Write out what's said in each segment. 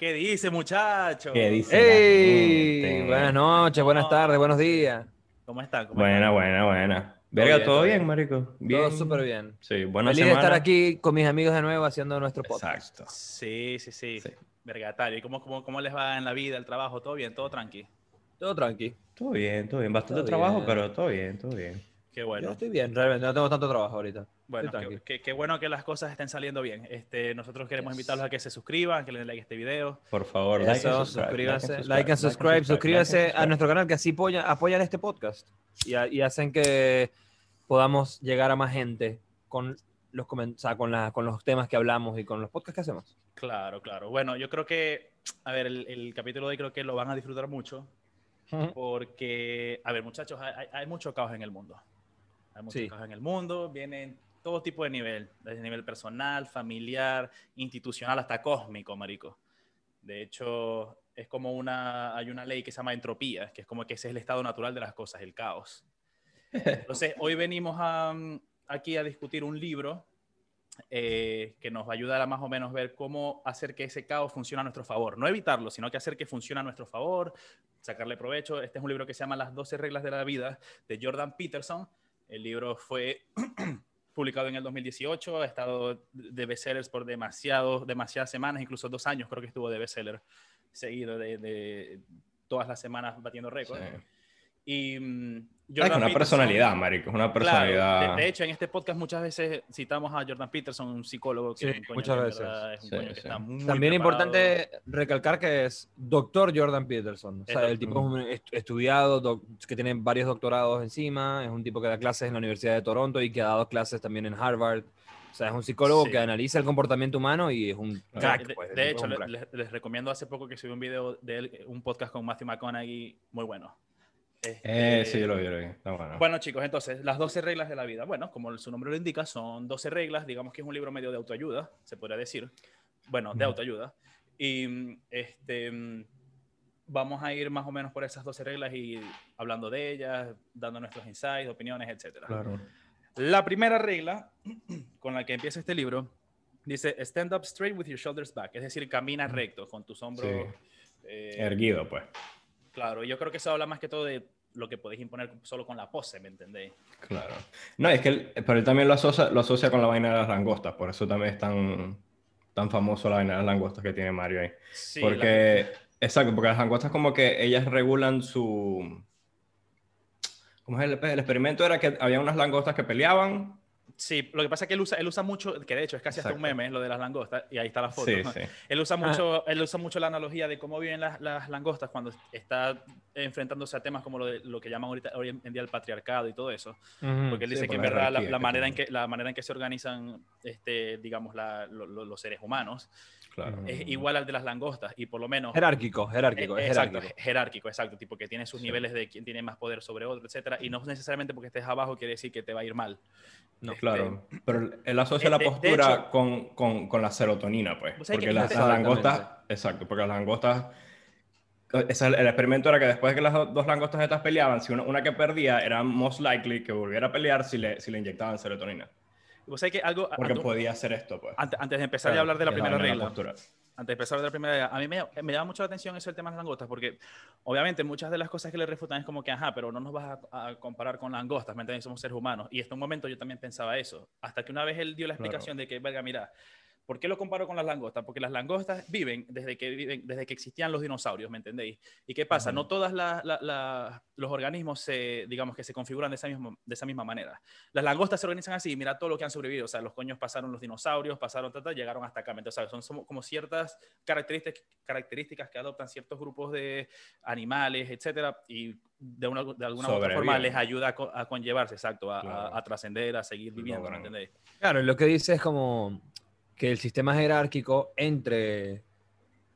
¿Qué dice, muchacho? ¿Qué dice? ¡Ey! gente? Buenas noches, buenas tardes, buenos días. ¿Cómo están? ¿Cómo Buena, están? buena, buena. Verga, ¿todo todo bien, bien. marico? Bien. Todo súper bien. Sí, buena Feliz de estar aquí con mis amigos de nuevo haciendo nuestro podcast. Exacto. Sí, sí, sí. Sí. Vergatario. ¿Y cómo, cómo, cómo les va en la vida, el trabajo? ¿Todo bien? ¿Todo tranqui? Todo tranqui. Todo bien, todo bien. Bastante Todo trabajo, bien. pero todo bien, todo bien. Qué Yo bueno. estoy bien, realmente no tengo tanto trabajo ahorita. Bueno, qué, tranqui. qué- qué bueno que las cosas estén saliendo bien. Este, nosotros queremos invitarlos a que se suscriban, que le den like a este video. Por favor, like Eso, and subscribe, suscríbanse, like and subscribe, like and suscríbanse like and a nuestro canal que así apoyan, apoyan este podcast y, a- y hacen que podamos llegar a más gente con los, o sea, con, la- con los temas que hablamos y con los podcasts que hacemos. Claro, claro. Bueno, yo creo que, a ver, el, el capítulo de hoy creo que lo van a disfrutar mucho. Porque, a ver, muchachos, hay, hay- hay mucho caos en el mundo. Hay mucho Sí. caos en el mundo, vienen todo tipo de nivel, desde nivel personal, familiar, institucional, hasta cósmico, marico. De hecho, es como una, hay una ley que se llama entropía, que es como que ese es el estado natural de las cosas, el caos. Entonces, hoy venimos a, mm, aquí a discutir un libro eh, que nos va a ayudar a más o menos ver cómo hacer que ese caos funcione a nuestro favor. No evitarlo, sino que hacer que funcione a nuestro favor, sacarle provecho. Este es un libro que se llama Las 12 reglas de la vida de Jordan Peterson. El libro fue publicado en el 2018, ha estado de bestsellers por demasiado, demasiadas semanas, incluso dos años creo que estuvo de bestseller seguido de, todas las semanas batiendo récords. Y mm, Ah, es Jordan una Peterson- personalidad, marico. Es una Claro, personalidad. de, de hecho, en este podcast muchas veces citamos a Jordan Peterson, un psicólogo que, Sí, coño muchas que veces. verdad es un Sí, coño que sí. está muy También es preparado. importante recalcar que es doctor Jordan Peterson. O sea, el tipo es un est- estudiado, doc- que tiene varios doctorados encima, es un tipo que da clases en la Universidad de Toronto y que ha dado clases también en Harvard. O sea, es un psicólogo Sí. que analiza el comportamiento humano y es un crack. de, pues, de hecho, crack. les, les recomiendo hace poco que subí un video de él, un podcast con Matthew McConaughey, muy bueno. Eh, Este, sí, yo lo vi, lo vi. Está bueno. Bueno, chicos, entonces, las 12 reglas de la vida. Bueno, como su nombre lo indica, son 12 reglas. Digamos que es un libro medio de autoayuda, se podría decir. Bueno, de autoayuda. Y este, vamos a ir más o menos por esas 12 reglas y hablando de ellas, dando nuestros insights, opiniones, etc. Claro. La primera regla con la que empieza este libro dice: Stand up straight with your shoulders back. Es decir, camina recto con tus hombros. Sí. eh, Erguido, pues. Claro, yo creo que eso habla más que todo de lo que podéis imponer solo con la pose, ¿me entendéis? Claro. No, es que él, pero él también lo asocia, lo asocia con la vaina de las langostas, por eso también es tan, tan famoso la vaina de las langostas que tiene Mario ahí. Sí, porque, exacto, porque las langostas como que ellas regulan su... ¿Cómo es el, el experimento? Era que había unas langostas que peleaban. Sí, lo que pasa es que él usa, él usa mucho, que de hecho es casi hasta un Exacto. meme, lo de las langostas, y ahí está la foto. Sí, ¿no? sí. Él usa Ah. mucho, él usa mucho la analogía de cómo viven las, las langostas cuando está enfrentándose a temas como lo, de, lo que llaman ahorita, hoy en día el patriarcado y todo eso. Porque él Sí, dice que en la verdad la, la manera en que, la manera en que se organizan, este, digamos, la- lo- lo- los seres humanos Claro. es igual al de las langostas, y por lo menos... Jerárquico, jerárquico, Eh, es exacto, jerárquico. jerárquico, exacto, tipo que tiene sus Sí. niveles de quién tiene más poder sobre otro, etcétera, y no necesariamente porque estés abajo quiere decir que te va a ir mal. No. Este, Claro, pero él asocia de- la de- de postura hecho- con, con, con la serotonina, pues. Porque que- las, langostas, exacto, porque las langostas, ese- el experimento era que después de que las do- dos langostas estas peleaban, si una, una que perdía, era most likely que volviera a pelear si le, si le inyectaban serotonina. Vos sabés que algo... Porque ante- podía hacer esto, pues. Antes, antes de empezar Claro, a hablar de la primera regla, postura. antes de empezar a hablar de la primera a mí me, me llama mucho la atención eso del tema de las langostas, porque obviamente muchas de las cosas que le refutan es como que, ajá, pero no nos vas a, a comparar con langostas, ¿me entiendes? Somos seres humanos. Y hasta un momento yo también pensaba eso, hasta que una vez él dio la Claro. explicación de que, verga, mira, ¿por qué lo comparo con las langostas? Porque las langostas viven desde que, viven, desde que existían los dinosaurios, ¿me entendéis? ¿Y qué pasa? No todos los organismos se, digamos, que se configuran de esa, misma, de esa misma manera. Las langostas se organizan así, mira todo lo que han sobrevivido. O sea, los coños pasaron los dinosaurios, pasaron, tata, llegaron hasta acá. Entonces, ¿sabes? Son, son como ciertas características, características que adoptan ciertos grupos de animales, etcétera, y de, una, de alguna u otra forma les ayuda a, a conllevarse, exacto, a, a- Claro. a trascender, a seguir viviendo, ¿me entendéis? Claro, lo que dice es como que el sistema jerárquico entre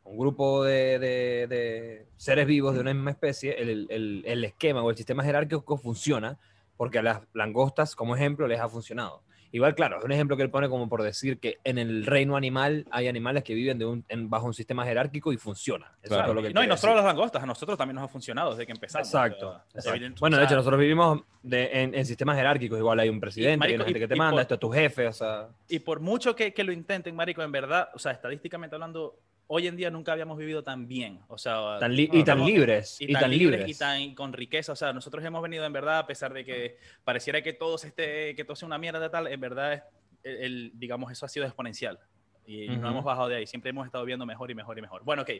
un grupo de, seres vivos de una misma especie, el- el esquema o el sistema jerárquico funciona porque a las langostas, como ejemplo, les ha funcionado. Igual, claro, es un ejemplo que él pone como por decir que en el reino animal hay animales que viven de un- en- bajo un sistema jerárquico y funciona. Eso es Claro. todo lo que no, y quiere no solo decir. las langostas, a nosotros también nos ha funcionado desde que empezamos. Exacto. o sea, exacto. evidente- Bueno, de hecho, nosotros vivimos de- en, en sistemas jerárquicos. Igual hay un presidente, marico, hay una gente y- que te manda, por- esto es tu jefe, o sea... Y por mucho que, que lo intenten, Marico, en verdad, o sea, estadísticamente hablando, hoy en día nunca habíamos vivido tan bien. O sea, Tan no, y tan estamos- libres. y, Y, tan, tan libres, libres. y tan con riqueza. O sea, nosotros hemos venido en verdad, a pesar de que pareciera que todo se esté, que todo sea una mierda tal, en verdad, el, el- digamos, eso ha sido exponencial. Y no Ujú. hemos bajado de ahí. Siempre hemos estado viendo mejor y mejor y mejor. Bueno, ok.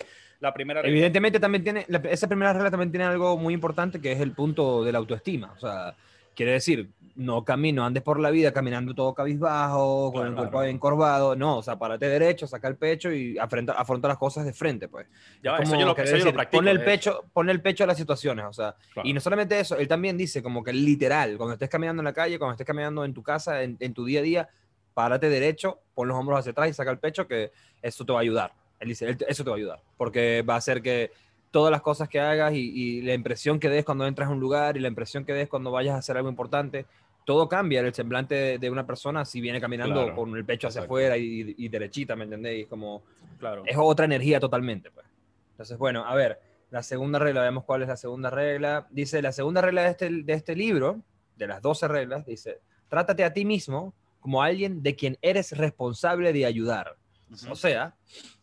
La primera regla- Evidentemente también tiene, la- esa primera regla también tiene algo muy importante que es el punto de la autoestima. O sea, quiere decir, no camino, andes por la vida caminando todo cabizbajo, con el Claro. cuerpo encorvado. No, o sea, párate derecho, saca el pecho y afronta, afronta las cosas de frente, pues. Ya Es eso yo lo, eso yo lo practico. Ponle el hecho. pecho, ponle el pecho a las situaciones, o sea, Claro. y no solamente eso, él también dice como que literal, cuando estés caminando en la calle, cuando estés caminando en tu casa, en, en tu día a día, párate derecho, pon los hombros hacia atrás y saca el pecho, que eso te va a ayudar. Él dice, "Él te- eso te va a ayudar, porque va a hacer que todas las cosas que hagas y, y la impresión que des cuando entras a un lugar y la impresión que des cuando vayas a hacer algo importante, todo cambia en el semblante de, de una persona si viene caminando Claro, con el pecho hacia exacto. afuera y, y derechita, ¿me entendéis? Como Claro. es otra energía totalmente. Pues. Entonces, bueno, a ver, la segunda regla, vemos cuál es la segunda regla. Dice, la segunda regla de este, de este libro, de las 12 reglas, dice, trátate a ti mismo como alguien de quien eres responsable de ayudar. Ujú. O sea,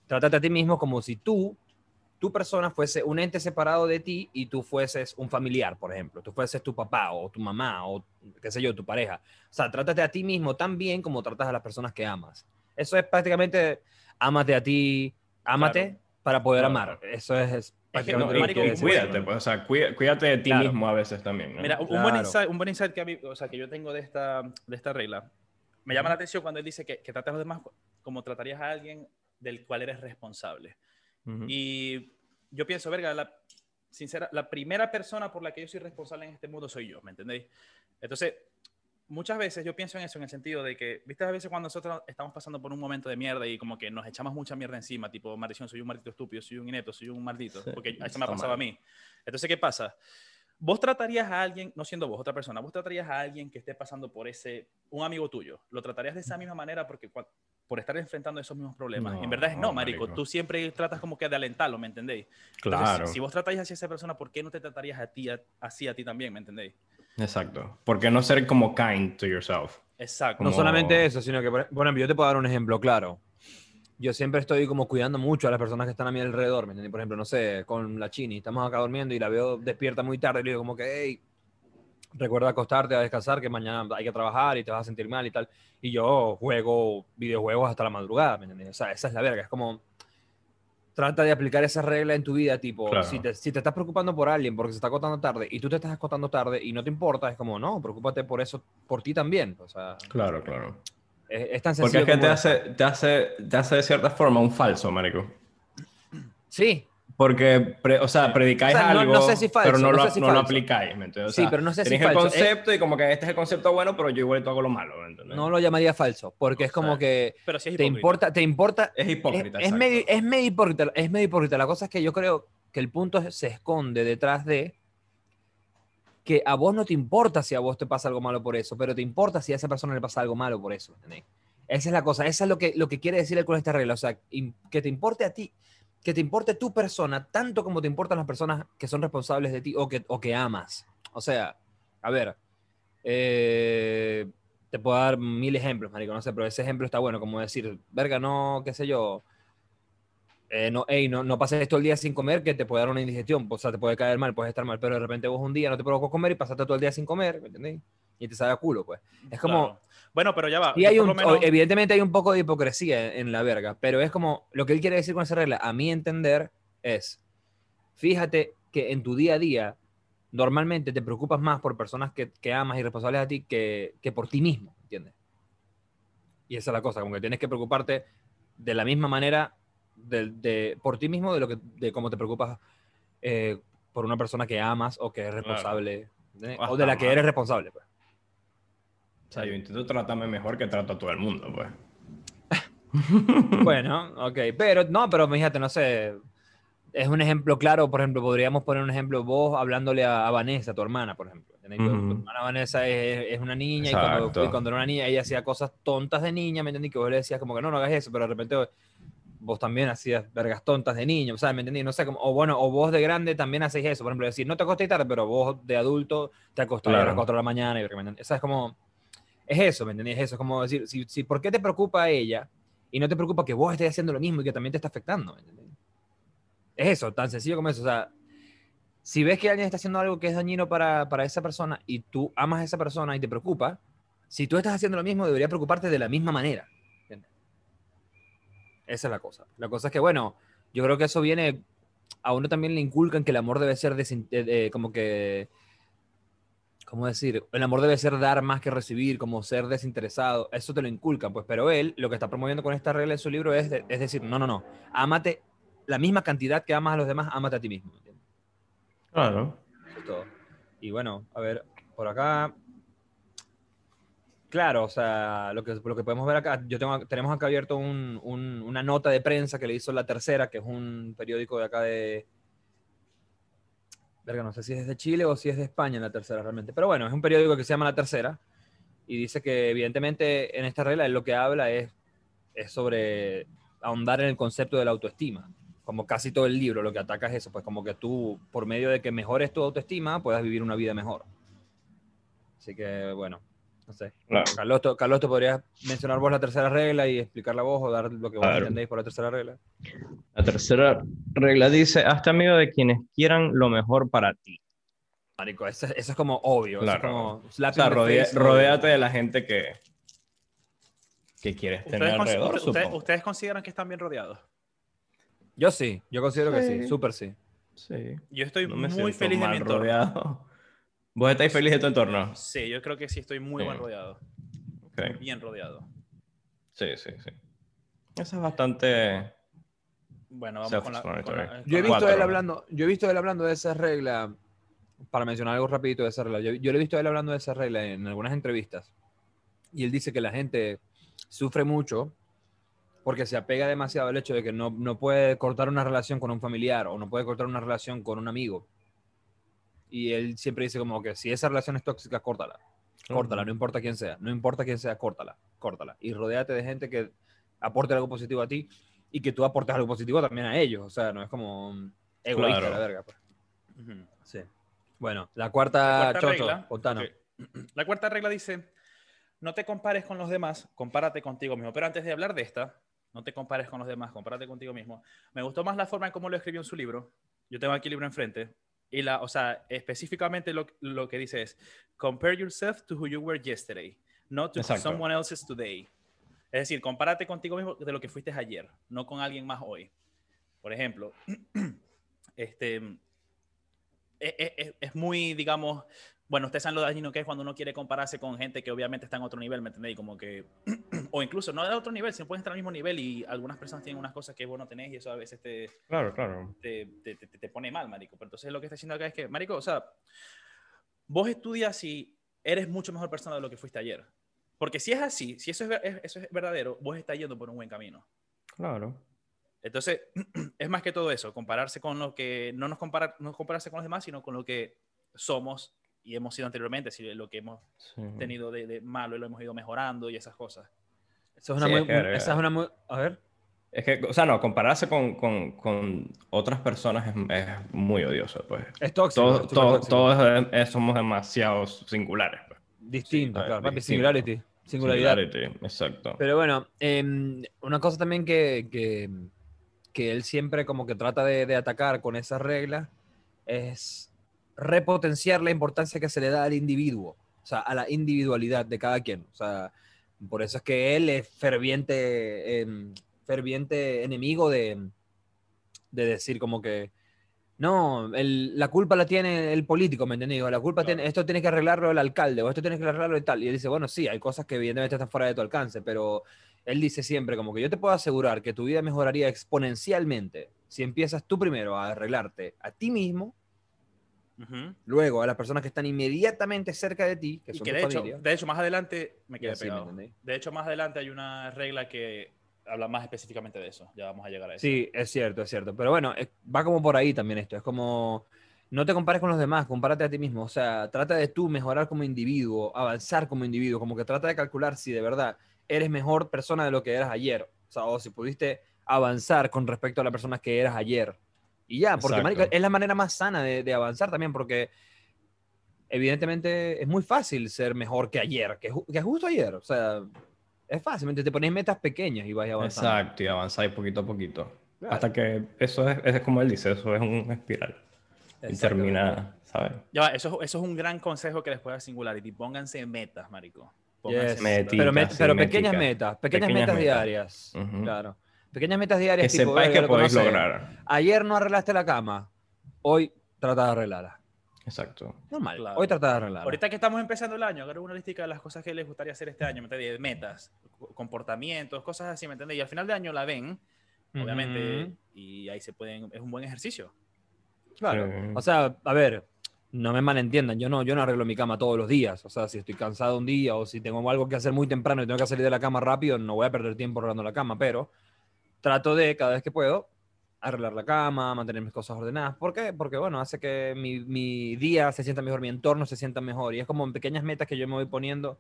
trátate a ti mismo como si tú, tu persona, fuese un ente separado de ti y tú fueses un familiar, por ejemplo. Tú fueses tu papá o tu mamá o qué sé yo, tu pareja. O sea, trátate a ti mismo tan bien como tratas a las personas que amas. Eso es prácticamente, ámate a ti, ámate Claro. para poder Claro. amar. Eso es, es que, prácticamente No, lo y, marico, quiere y decir. cuídate, pues, o sea, cuí- cuídate de ti Claro. mismo a veces también. ¿no? Mira, un, buen insight, un buen insight que, a mí- o sea, que yo tengo de esta, de esta regla, me llama la atención cuando él dice que, que tratas a los demás como tratarías a alguien del cual eres responsable. Y yo pienso, verga, la, sincera, la primera persona por la que yo soy responsable en este mundo soy yo, ¿me entendéis? Entonces, muchas veces yo pienso en eso, en el sentido de que, viste, a veces cuando nosotros estamos pasando por un momento de mierda y como que nos echamos mucha mierda encima, tipo, maldición, soy un maldito estúpido, soy un inepto, soy un maldito, Sí, porque eso me ha pasado a mí. Entonces, ¿qué pasa? Vos tratarías a alguien, no siendo vos otra persona, vos tratarías a alguien que esté pasando por ese, un amigo tuyo, lo tratarías de esa misma manera porque por estar enfrentando esos mismos problemas. en verdad es no, No, marico, marico. tú siempre tratas como que de alentarlo, ¿me entendéis? Entonces, Claro, si, si vos tratáis así a esa persona, ¿por qué no te tratarías a ti, a- así a ti también, ¿me entendéis? exacto. ¿Por qué no ser como kind to yourself? Exacto. No Como- solamente eso, sino que, por por ejemplo, yo te puedo dar un ejemplo claro. Yo siempre estoy como cuidando mucho a las personas que están a mi alrededor, ¿me entiendes? Por ejemplo, no sé, con la Chini, estamos acá durmiendo y la veo despierta muy tarde y le digo como que, hey, recuerda acostarte a descansar, que mañana hay que trabajar y te vas a sentir mal y tal. Y yo juego videojuegos hasta la madrugada, ¿me entiendes? O sea, esa es la verga, es como... Trata de aplicar esa regla en tu vida, tipo, Claro. si, te, si te estás preocupando por alguien porque se está acostando tarde y tú te estás acostando tarde y no te importa, es como, no, preocúpate por eso, por ti también. O sea, Claro, claro. es, es tan Porque sencillo es que te hace, te, hace, te hace de cierta forma un falso, marico. Sí, Porque, pre- o sea, predicáis O sea, no- algo, no sé si falso, pero no, no lo, sé si no lo aplicáis, ¿me entiendes? O Sí, sea, pero no sé si el falso. Eh, concepto y como que este es el concepto bueno, pero yo igual hago lo malo, ¿me entiendes? no lo llamaría falso, porque es como sea, que Pero sí es te importa, te importa, Es es, hipócrita, es exacto. medio, es medio hipócrita, es medio hipócrita. La cosa es que yo creo que el punto es- se esconde detrás de que a vos no te importa si a vos te pasa algo malo por eso, pero te importa si a esa persona le pasa algo malo por eso. ¿entendés? Esa es la cosa, esa es lo que, lo que quiere decir él con esta regla. O sea, que te importe a ti, que te importe tu persona, tanto como te importan las personas que son responsables de ti o que, o que amas. O sea, a ver, eh, te puedo dar mil ejemplos, marico, no sé, pero ese ejemplo está bueno, como decir, verga, no, qué sé yo, eh, no, ey, no, no pases todo el día sin comer, que te puede dar una indigestión, o sea, te puede caer mal, puedes estar mal, pero de repente vos un día no te provocó comer y pasaste todo el día sin comer, ¿me entendés? Y te sabe a culo, pues. Es como, Claro. Bueno, pero ya va. y hay un, menos- evidentemente hay un poco de hipocresía en, en la verga, pero es como, lo que él quiere decir con esa regla, a mi entender, es, fíjate que en tu día a día, normalmente te preocupas más por personas que, que amas y responsables a ti que, que por ti mismo, ¿entiendes? Y esa es la cosa, como que tienes que preocuparte de la misma manera de, de- por ti mismo de, lo que, de cómo te preocupas eh, por una persona que amas o que es responsable, ¿entendés? o de la que eres responsable. Pues. O sea, yo intento tratarme mejor que trato a todo el mundo, pues. Bueno, ok, pero no, pero fíjate, no sé, es un ejemplo claro, por ejemplo, podríamos poner un ejemplo, vos hablándole a, a Vanessa, tu hermana, por ejemplo. ¿entendés? Tu- Tu, hermana Vanessa es, es una niña y cuando, Exacto. y cuando era una niña ella hacía cosas tontas de niña, ¿me entendí? Que vos le decías como que no, no hagas eso, pero de repente vos también hacías vergas tontas de niño, ¿sabes? ¿Me entendí? No sé, como, o bueno, o vos de grande también hacéis eso, por ejemplo, decir, no te acostéis tarde, pero vos de adulto te acostás a Claro. las 4 de la mañana y, ¿me entendés? O sea, es como, es eso, ¿me entendí? Es eso, es como decir, si, si, ¿por qué te preocupa a ella? y no te preocupa que vos estés haciendo lo mismo y que también te está afectando. ¿me entendés? Es eso, tan sencillo como eso. O sea, si ves que alguien está haciendo algo que es dañino para, para esa persona y tú amas a esa persona y te preocupa, si tú estás haciendo lo mismo, debería preocuparte de la misma manera. ¿entiendes? Esa es la cosa. La cosa es que, bueno, yo creo que eso viene, a uno también le inculcan que el amor debe ser desin- eh, eh, como que, ¿cómo decir? El amor debe ser dar más que recibir, como ser desinteresado. Eso te lo inculcan, pues, pero él lo que está promoviendo con esta regla en su libro es, de- es decir, no, no, no, ámate la misma cantidad que amas a los demás, ámate a ti mismo. ¿entiendes? Claro. Eso es todo. Y bueno, a ver, por acá. Claro, o sea, lo que, lo que podemos ver acá, yo tengo, tenemos acá abierto un- un- una nota de prensa que le hizo La Tercera, que es un periódico de acá de... Verga, no sé si es de Chile o si es de España La Tercera realmente. Pero bueno, es un periódico que se llama La Tercera y dice que evidentemente en esta regla él lo que habla es, es sobre ahondar en el concepto de la autoestima como casi todo el libro, lo que ataca es eso, pues como que tú, por medio de que mejores tu autoestima, puedas vivir una vida mejor. Así que, bueno, no sé. Claro. Carlos, ¿tú- Carlos, ¿te podrías mencionar vos la tercera regla y explicarla vos o dar lo que vos Claro. entendéis por la tercera regla? La tercera regla dice, hazte amigo de quienes quieran lo mejor para ti. Marico, eso, es- eso es como obvio. eso es Claro. como O sea, rodea- face, rodéate de la gente que, que quieres tener ¿Ustedes, consi- alrededor, ustedes- supongo. ustedes consideran que están bien rodeados? Yo sí, yo considero que sí, súper sí. Sí. Yo estoy No me muy feliz de mi entorno. rodeado. ¿Vos estáis feliz de tu entorno? Sí, yo creo que sí estoy muy Sí. bien rodeado. Ok. Bien rodeado. Sí, sí, sí. Eso es bastante... Bueno, vamos con la... con la- Yo he con visto él hablando, yo he visto él hablando de esa regla, para mencionar algo rapidito de esa regla. Yo, yo le he visto a él hablando de esa regla en algunas entrevistas. Y él dice que la gente sufre mucho porque se apega demasiado al hecho de que no, no puede cortar una relación con un familiar o no puede cortar una relación con un amigo. Y él siempre dice como que si esa relación es tóxica, córtala. Córtala, no importa quién sea. No importa quién sea, córtala. Córtala. Y rodéate de gente que aporte algo positivo a ti y que tú aportes algo positivo también a ellos. O sea, no es como egoísta Claro. la verga. Pues. Sí. Bueno, la cuarta, La cuarta Chocho, regla. La cuarta regla dice, no te compares con los demás, compárate contigo mismo. Pero antes de hablar de esta, no te compares con los demás, compárate contigo mismo. Me gustó más la forma en cómo lo escribió en su libro. Yo tengo aquí el libro enfrente. Y la, o sea, específicamente lo, lo que dice es, compare yourself to who you were yesterday, not to Exacto. someone else's today. Es decir, compárate contigo mismo de lo que fuiste ayer, no con alguien más hoy. Por ejemplo, este, es, es- es muy, digamos, bueno, ustedes saben lo dañino que es cuando uno quiere compararse con gente que obviamente está en otro nivel, ¿me entendéis? Como que, o incluso no de otro nivel, sino pueden estar al mismo nivel y algunas personas tienen unas cosas que vos no tenés y eso a veces te, Claro, claro. te, te- te- te pone mal, marico. Pero entonces lo que está diciendo acá es que, marico, o sea, vos estudias y eres mucho mejor persona de lo que fuiste ayer. Porque si es así, si eso es, eso es verdadero, vos estás yendo por un buen camino. Claro. Entonces, es más que todo eso, compararse con lo que, no nos compara, no compararse con los demás, sino con lo que somos y hemos sido anteriormente, si lo que hemos Sí. tenido de, de malo y lo hemos ido mejorando y esas cosas. Esa es una Sí, muy, es que, esa es una muy, a ver. Es que, o sea, no, compararse con, con, con otras personas es, es muy odioso, pues. Es tóxico. Todos, tóxico. todos eh, somos demasiado singulares, pues. Distinto, Sí, claro. Distinto. singularity. Singularidad. Singularity, exacto. Pero bueno, em, una cosa también que, que, que él siempre como que trata de, de atacar con esa regla es repotenciar la importancia que se le da al individuo, o sea, a la individualidad de cada quien. O sea, por eso es que él es ferviente, em, ferviente enemigo de, de decir como que, no, el- la culpa la tiene el político, ¿me entendés? La culpa Claro. tiene, esto tiene que arreglarlo el alcalde, o esto tiene que arreglarlo y tal. Y él dice, bueno, sí, hay cosas que evidentemente están fuera de tu alcance, pero él dice siempre como que yo te puedo asegurar que tu vida mejoraría exponencialmente si empiezas tú primero a arreglarte a ti mismo, Luego a las personas que están inmediatamente cerca de ti, que Y son que tu de hecho, familia. de hecho, más adelante me quedé así, ¿me pegado. entendéis? De hecho, más adelante hay una regla que habla más específicamente de eso. Ya vamos a llegar a eso. Sí, es cierto, es cierto. Pero bueno, va como por ahí también esto. Es como, no te compares con los demás, compárate a ti mismo. O sea, trata de tú mejorar como individuo, avanzar como individuo, como que trata de calcular si de verdad eres mejor persona de lo que eras ayer. O sea, o si pudiste avanzar con respecto a la persona que eras ayer. Y ya, porque es la manera más sana de, de avanzar también, porque evidentemente es muy fácil ser mejor que ayer, que, ju- que justo ayer. O sea, Es fácil, te pones metas pequeñas y vas avanzando. Exacto, y avanzáis poquito a poquito. Claro. Hasta que eso es, es como él dice, eso es un espiral. Y termina, ¿sabes? Ya eso, eso es un gran consejo que les puedo dar Singularity. Pónganse metas, marico. Pónganse Yes. Meticas, Pero, met- sí, pero pequeñas metas, pequeñas, Pequeñas metas, metas. diarias. Ujú. Claro. Pequeñas metas Que diarias. tipo, sepáis que no podéis sé, lograr. Ayer no arreglaste la cama. Hoy trata de arreglarla. Exacto. Normal. Claro. Hoy trata de arreglarla. Ahorita que estamos empezando el año, agarren una lista de las cosas que les gustaría hacer este año, ¿me? Metas, co- comportamientos, cosas así, ¿me entiendes? Y al final de año la ven, obviamente, Ujú. y ahí se pueden, es un buen ejercicio. Claro. Sí. O sea, a ver, no me malentiendan, yo no, yo no arreglo mi cama todos los días. O sea, si estoy cansado un día o si tengo algo que hacer muy temprano y tengo que salir de la cama rápido, no voy a perder tiempo arreglando la cama, pero trato de, cada vez que puedo, arreglar la cama, mantener mis cosas ordenadas. ¿Por qué? Porque, bueno, hace que mi, mi día se sienta mejor, mi entorno se sienta mejor. Y es como en pequeñas metas que yo me voy poniendo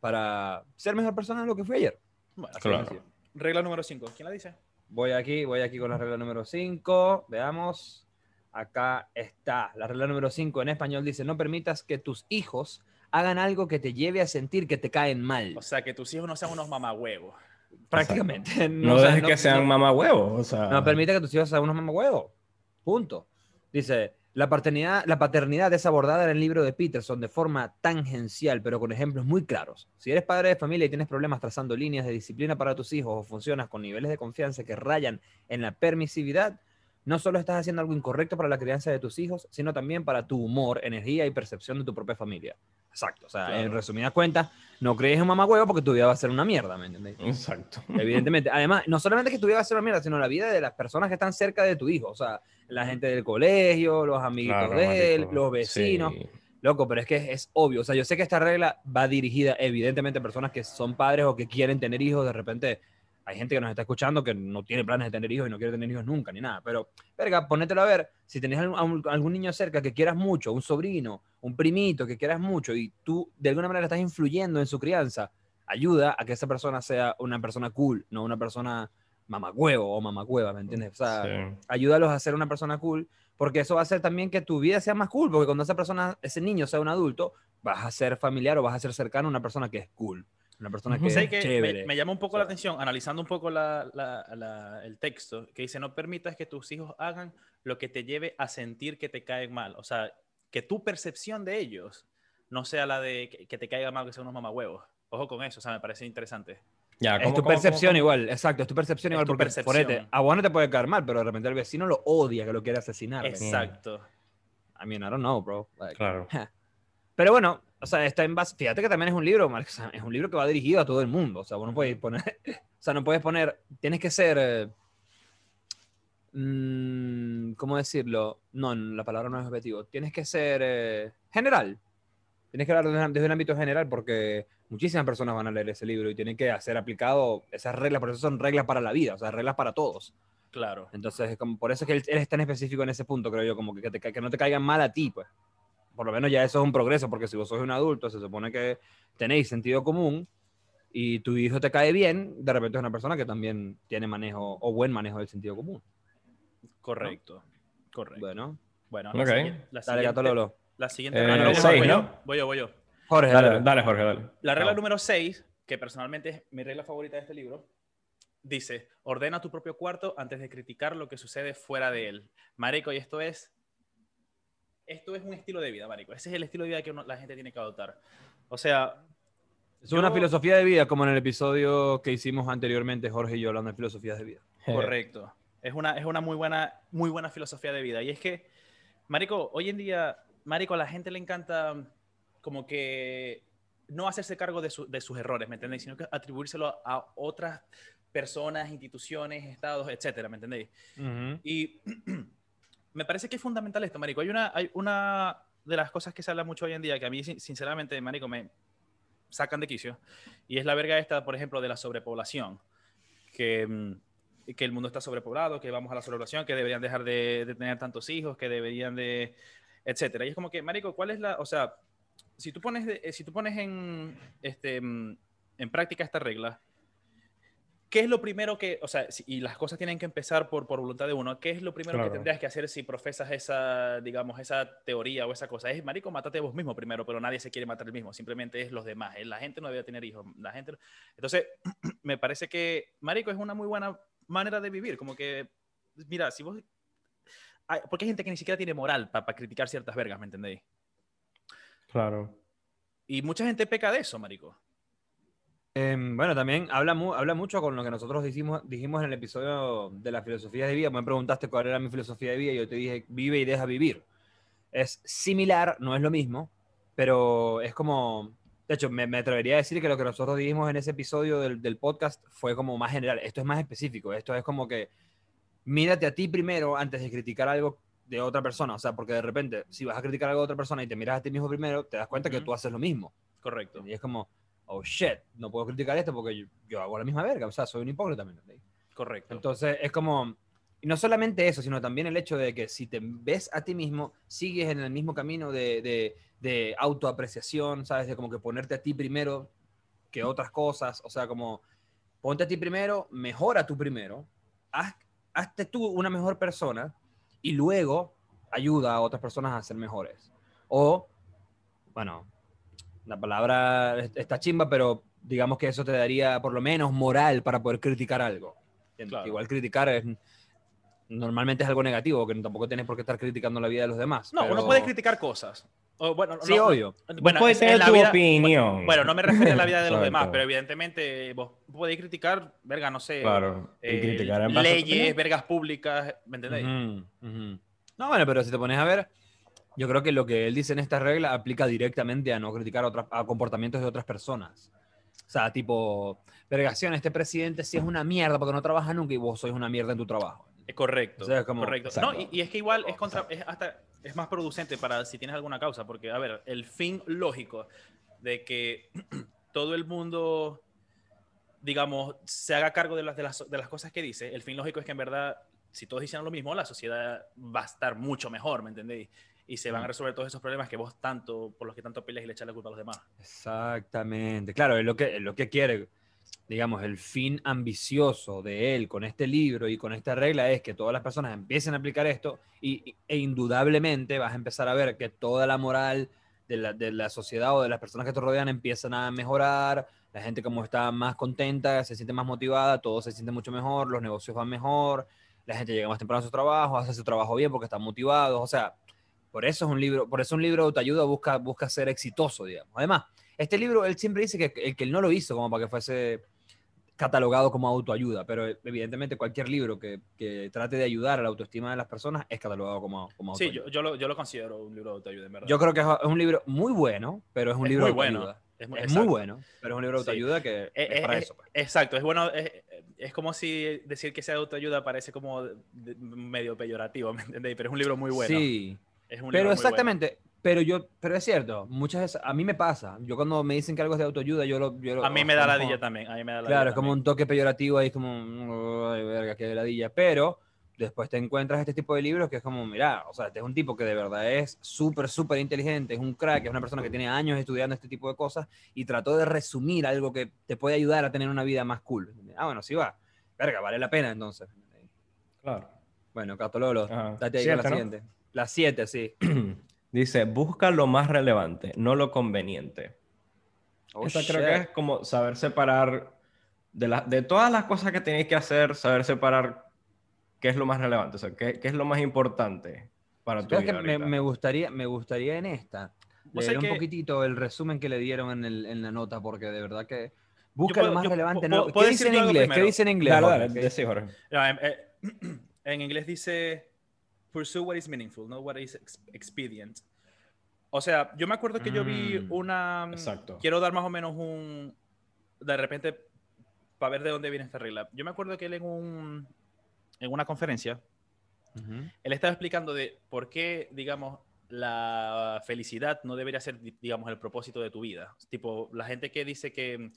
para ser mejor persona de lo que fui ayer. Bueno, Claro. regla número 5. ¿Quién la dice? Voy aquí, voy aquí con la regla número 5. Veamos. Acá está. La regla número 5 en español dice, no permitas que tus hijos hagan algo que te lleve a sentir que te caen mal. O sea, que tus hijos no sean unos mamahuevos. Prácticamente. No, o sea, dejes que sean no- mamahuevos. O sea, No permite que tus hijos sean unos mamahuevos. Punto. Dice, la paternidad, la paternidad es abordada en el libro de Peterson de forma tangencial, pero con ejemplos muy claros. Si eres padre de familia y tienes problemas trazando líneas de disciplina para tus hijos o funcionas con niveles de confianza que rayan en la permisividad, no solo estás haciendo algo incorrecto para la crianza de tus hijos, sino también para tu humor, energía y percepción de tu propia familia. Exacto. O sea, Claro. en resumidas cuentas, no crees en mamagüevo porque tu vida va a ser una mierda, ¿me entendéis? Exacto. Evidentemente. Además, no solamente que tu vida va a ser una mierda, sino la vida de las personas que están cerca de tu hijo. O sea, la gente del colegio, los amiguitos Claro, de él, los vecinos. Sí. Loco, pero es que es, es obvio. O sea, yo sé que esta regla va dirigida evidentemente a personas que son padres o que quieren tener hijos. De repente, hay gente que nos está escuchando que no tiene planes de tener hijos y no quiere tener hijos nunca, ni nada. Pero, verga, ponételo a ver. Si tenés algún, niño cerca que quieras mucho, un sobrino, un primito que quieras mucho y tú de alguna manera estás influyendo en su crianza, ayuda a que esa persona sea una persona cool, no una persona mamagüevo o mamacueva, ¿me entiendes? O sea, Sí. ayúdalos a ser una persona cool, porque eso va a hacer también que tu vida sea más cool, porque cuando esa persona, ese niño sea un adulto, vas a ser familiar o vas a ser cercano a una persona que es cool, una persona que Ujú. es ¿Sabes qué? chévere. Me, me llama un poco O la sea, atención, analizando un poco la- la- la- el texto, que dice, no permitas que tus hijos hagan lo que te lleve a sentir que te caen mal. O sea, que tu percepción de ellos no sea la de que, que te caiga mal, que sean unos mamahuevos. Ojo con eso, o sea, me parece interesante. Ya, Es ¿cómo- tu cómo- percepción cómo- igual, exacto, es tu percepción Es igual, tu porque percepción. ponete, a vos no te puede caer mal, pero de repente el vecino lo odia, que lo quiere asesinar. Exacto. I mean, I don't know, bro. Like, Claro. Pero bueno, o sea, está en base. Fíjate que también es un libro, Mark, o sea, es un libro que va dirigido a todo el mundo. O sea, vos no puedes poner. O sea, no puedes poner. Tienes que ser. eh, mm, ¿Cómo decirlo? No, la palabra no es objetivo. Tienes que ser eh, general. Tienes que hablar desde, un- ámbito general porque muchísimas personas van a leer ese libro y tienen que hacer aplicado esas reglas. Por eso son reglas para la vida, o sea, reglas para todos. Claro. Entonces, es como, por eso es que él, él es tan específico en ese punto, creo yo, como que, que, te ca- que no te caigan mal a ti, pues. Por lo menos ya eso es un progreso, porque si vos sos un adulto, se supone que tenéis sentido común y tu hijo te cae bien, de repente es una persona que también tiene manejo o buen manejo del sentido común. Correcto. Correcto. Bueno, Bueno, Ok. la, siguiente- la dale, siguiente- Lolo. La siguiente. Eh, no, no, seis, voy, ¿no? yo, voy yo, voy yo. Jorge, Dale, dale. dale, Jorge, dale. La regla Chao. número 6, que personalmente es mi regla favorita de este libro, dice, ordena tu propio cuarto antes de criticar lo que sucede fuera de él. Marico, y esto es, esto es un estilo de vida, Marico. Ese es el estilo de vida que uno- la gente tiene que adoptar. O sea, Es una yo- filosofía de vida, como en el episodio que hicimos anteriormente, Jorge y yo hablando de filosofías de vida. correcto. Es una, es una muy, buena, muy buena filosofía de vida. Y es que, Marico, hoy en día, Marico, a la gente le encanta como que no hacerse cargo de, su- de sus errores, ¿me entendéis? Sino que atribuírselo a otras personas, instituciones, estados, etcétera, ¿me entendéis? Y me parece que es fundamental esto, Marico. Hay una, hay una de las cosas que se habla mucho hoy en día que a mí, sin- sinceramente, Marico, me sacan de quicio. Y es la verga esta, por ejemplo, de la sobrepoblación. Que, mm, que el mundo está sobrepoblado, que vamos a la sobrepoblación, que deberían dejar de, tener tantos hijos, que deberían de. etcétera. Y es como que, Marico, ¿cuál es la. O sea, si tú pones, eh, si tú pones en, este, mm, en práctica esta regla, ¿qué es lo primero que, o sea, y las cosas tienen que empezar por, por voluntad de uno, ¿qué es lo primero Claro. que tendrías que hacer si profesas esa, digamos, esa teoría o esa cosa? Es, marico, mátate vos mismo primero, pero nadie se quiere matar el mismo, simplemente es los demás. eh, La gente no debe tener hijos, la gente... Entonces, me parece que, marico, es una muy buena manera de vivir, como que, mira, si vos... hay- porque hay gente que ni siquiera tiene moral para criticar ciertas vergas, ¿me entendéis? Claro. Y mucha gente peca de eso, marico. Em, bueno, también habla, mu- habla mucho con lo que nosotros dijimos, dijimos en el episodio de la filosofía de vida. Me preguntaste cuál era mi filosofía de vida y yo te dije, vive y deja vivir. Es similar, no es lo mismo, pero es como... De hecho, me, me atrevería a decir que lo que nosotros dijimos en ese episodio del, del podcast fue como más general. Esto es más específico. Esto es como que mírate a ti primero antes de criticar algo de otra persona. O sea, porque de repente, si vas a criticar algo de otra persona y te miras a ti mismo primero, te das cuenta que tú haces lo mismo. Correcto. Y es como, oh shit, no puedo criticar esto porque yo, yo hago la misma verga, o sea, soy un hipócrita, ¿me entendéis? Correcto. Entonces es como, y no solamente eso, sino también el hecho de que si te ves a ti mismo, sigues en el mismo camino de, de, de autoapreciación, ¿sabes? De como que ponerte a ti primero que otras cosas, o sea, como ponte a ti primero, mejora tú primero, haz, hazte tú una mejor persona y luego ayuda a otras personas a ser mejores. O, bueno, la palabra es- está chimba, pero digamos que eso te daría por lo menos moral para poder criticar algo. Claro. Igual criticar es, normalmente es algo negativo, que tampoco tienes por qué estar criticando la vida de los demás. No, pero- uno puede criticar cosas. O, bueno, Sí, no- obvio. Bueno, puedes es- tener tu vida- opinión. Bueno, no me refiero a la vida de los demás, pero evidentemente vos podéis criticar, verga, no sé, Claro. Eh, leyes, vergas públicas, ¿me entendéis? Ujú, ujú. No, bueno, pero si te pones a ver, yo creo que lo que él dice en esta regla aplica directamente a no criticar a, otras- a comportamientos de otras personas. O sea, tipo, vergación, este presidente sí es una mierda porque no trabaja nunca y vos sois una mierda en tu trabajo. Es correcto. O sea, es como- correcto. No, y, y es que igual es, contra, es, hasta, es más producente para si tienes alguna causa, porque, a ver, el fin lógico de que todo el mundo, digamos, se haga cargo de las, de, las, de las cosas que dice, el fin lógico es que en verdad, si todos hicieran lo mismo, la sociedad va a estar mucho mejor, ¿me entendéis? Y se van a resolver todos esos problemas que vos tanto, por los que tanto peleas y le echas la culpa a los demás. Exactamente. Claro, es lo que, es lo que quiere, digamos, el fin ambicioso de él con este libro y con esta regla es que todas las personas empiecen a aplicar esto y, e indudablemente vas a empezar a ver que toda la moral de la, de la sociedad o de las personas que te rodean empiezan a mejorar, la gente como está más contenta, se siente más motivada, todo se siente mucho mejor, los negocios van mejor, la gente llega más temprano a su trabajo, hace su trabajo bien porque están motivados, o sea, por eso es un libro, por eso un libro de autoayuda busca, busca ser exitoso, digamos. Además, este libro, él siempre dice que, el que él no lo hizo como para que fuese catalogado como autoayuda, pero evidentemente cualquier libro que, que trate de ayudar a la autoestima de las personas es catalogado como, como Sí, autoayuda. yo, yo, lo, yo lo considero un libro de autoayuda, en verdad. Yo creo que es un libro muy bueno, pero es un Es libro muy de bueno. autoayuda. Es Es, muy- bueno, pero es un libro de Sí. autoayuda que Eh, es para eh, eso. pues. Exacto, es bueno, es, es como si decir que sea autoayuda parece como de- medio peyorativo, ¿me entendéis? Pero es un libro muy bueno. Sí, es un libro pero muy exactamente, pero yo, pero es cierto, muchas veces, a mí me pasa, yo cuando me dicen que algo es de autoayuda, yo lo... yo lo- bueno. A mí me da como- ladilla también, a mí me da Claro, ladilla es como también. un toque peyorativo ahí, como, ay, verga, qué ladilla. Pero después te encuentras este tipo de libros que es como, mira, o sea, este es un tipo que de verdad es súper, súper inteligente, es un crack, es una persona que tiene años estudiando este tipo de cosas y trató de resumir algo que te puede ayudar a tener una vida más cool. Ah, bueno, sí va. Verga, vale la pena entonces. Claro. Bueno, Catololo, date ahí con la Siete, ¿no? Siguiente. La 7, sí. Dice, busca lo más relevante, no lo conveniente. Oh, Esta creo que es como saber separar de, la- de todas las cosas que tenéis que hacer, saber separar qué es lo más relevante, o sea, qué, qué es lo más importante para tu ¿Sabes vida me, me gustaría, me gustaría en esta leer un que- poquitito el resumen que le dieron en, el- en la nota, porque de verdad que busca puedo- lo más yo relevante. puedo- ¿no? ¿Qué dice en inglés? ¿Qué dice en inglés? Dale, Jorge? dale, ¿Qué- decí, Jorge. No, en, eh, en inglés dice pursue what is meaningful, not what is ex- expedient. O sea, yo me acuerdo que yo vi Mm, una... exacto. Quiero dar más o menos un... De repente, para ver de dónde viene esta regla. Yo me acuerdo que él en un... En una conferencia, Ujú. él estaba explicando de por qué, digamos, la felicidad no debería ser, di- digamos, el propósito de tu vida. Tipo, la gente que dice que,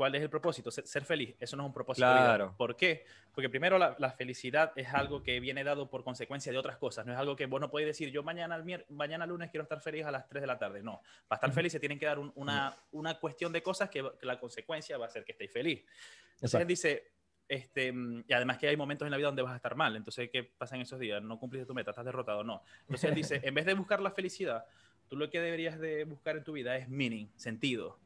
¿cuál es el propósito? Ser, ser feliz. Eso no es un propósito de Claro. vida. ¿Por qué? Porque primero la, la felicidad es algo que viene dado por consecuencia de otras cosas. No es algo que vos no podés decir, yo mañana, mier- mañana lunes quiero estar feliz a las 3 de la tarde. No. Para estar feliz se tienen que dar un- una, una cuestión de cosas que, que la consecuencia va a ser que estéis feliz. Entonces él Exacto. dice, este, y además que hay momentos en la vida donde vas a estar mal. Entonces, ¿qué pasa en esos días? No cumpliste tu meta, estás derrotado, no. Entonces él dice, en vez de buscar la felicidad, tú lo que deberías de buscar en tu vida es meaning, sentido.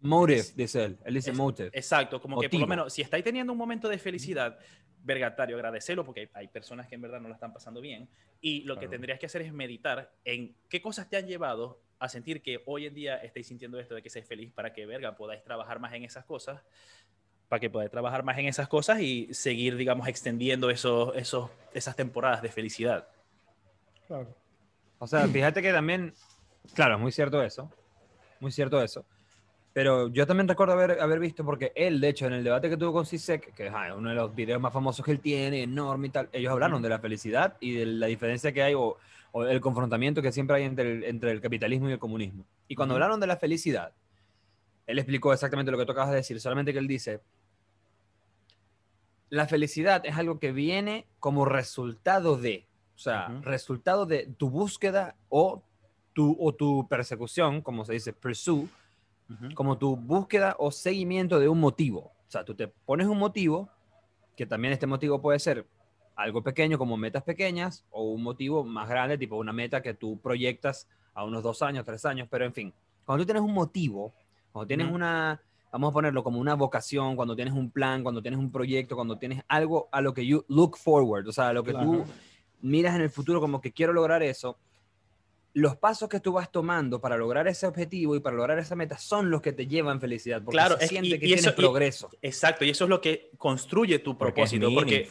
Motive, Es- dice él. Él dice Es- motive. Exacto, como que por lo Motivo. menos si estáis teniendo un momento de felicidad, vergatario, agradecelo porque hay, hay personas que en verdad no la están pasando bien. Y lo que Claro. tendrías que hacer es meditar en qué cosas te han llevado a sentir que hoy en día estáis sintiendo esto de que seas feliz para que, verga, podáis trabajar más en esas cosas, para que podáis trabajar más en esas cosas y seguir, digamos, extendiendo esos, esos, esas temporadas de felicidad. Claro. O sea, fíjate que también, claro, es muy cierto eso, muy cierto eso. Pero yo también recuerdo haber, haber visto, porque él, de hecho, en el debate que tuvo con Sisek, que es uno de los videos más famosos que él tiene, enorme y tal, ellos hablaron de la felicidad y de la diferencia que hay o, o el confrontamiento que siempre hay entre el, entre el capitalismo y el comunismo. Y cuando Ujú. hablaron de la felicidad, él explicó exactamente lo que tú acabas de decir, solamente que él dice, la felicidad es algo que viene como resultado de, o sea, Ujú. resultado de tu búsqueda o tu, o tu persecución, como se dice, pursue, Como tu búsqueda o seguimiento de un motivo. O sea, tú te pones un motivo, que también este motivo puede ser algo pequeño como metas pequeñas o un motivo más grande, tipo una meta que tú proyectas a unos dos años, tres años, pero en fin, cuando tú tienes un motivo, cuando tienes una, vamos a ponerlo como una vocación, cuando tienes un plan, cuando tienes un proyecto, cuando tienes algo a lo que you look forward, o sea, a lo que tú miras en el futuro como que quiero lograr eso, los pasos que tú vas tomando para lograr ese objetivo y para lograr esa meta son los que te llevan felicidad, porque Claro, se es- siente y- que y tienes eso- y- progreso. Exacto, y eso es lo que construye tu Porque es propósito. Porque.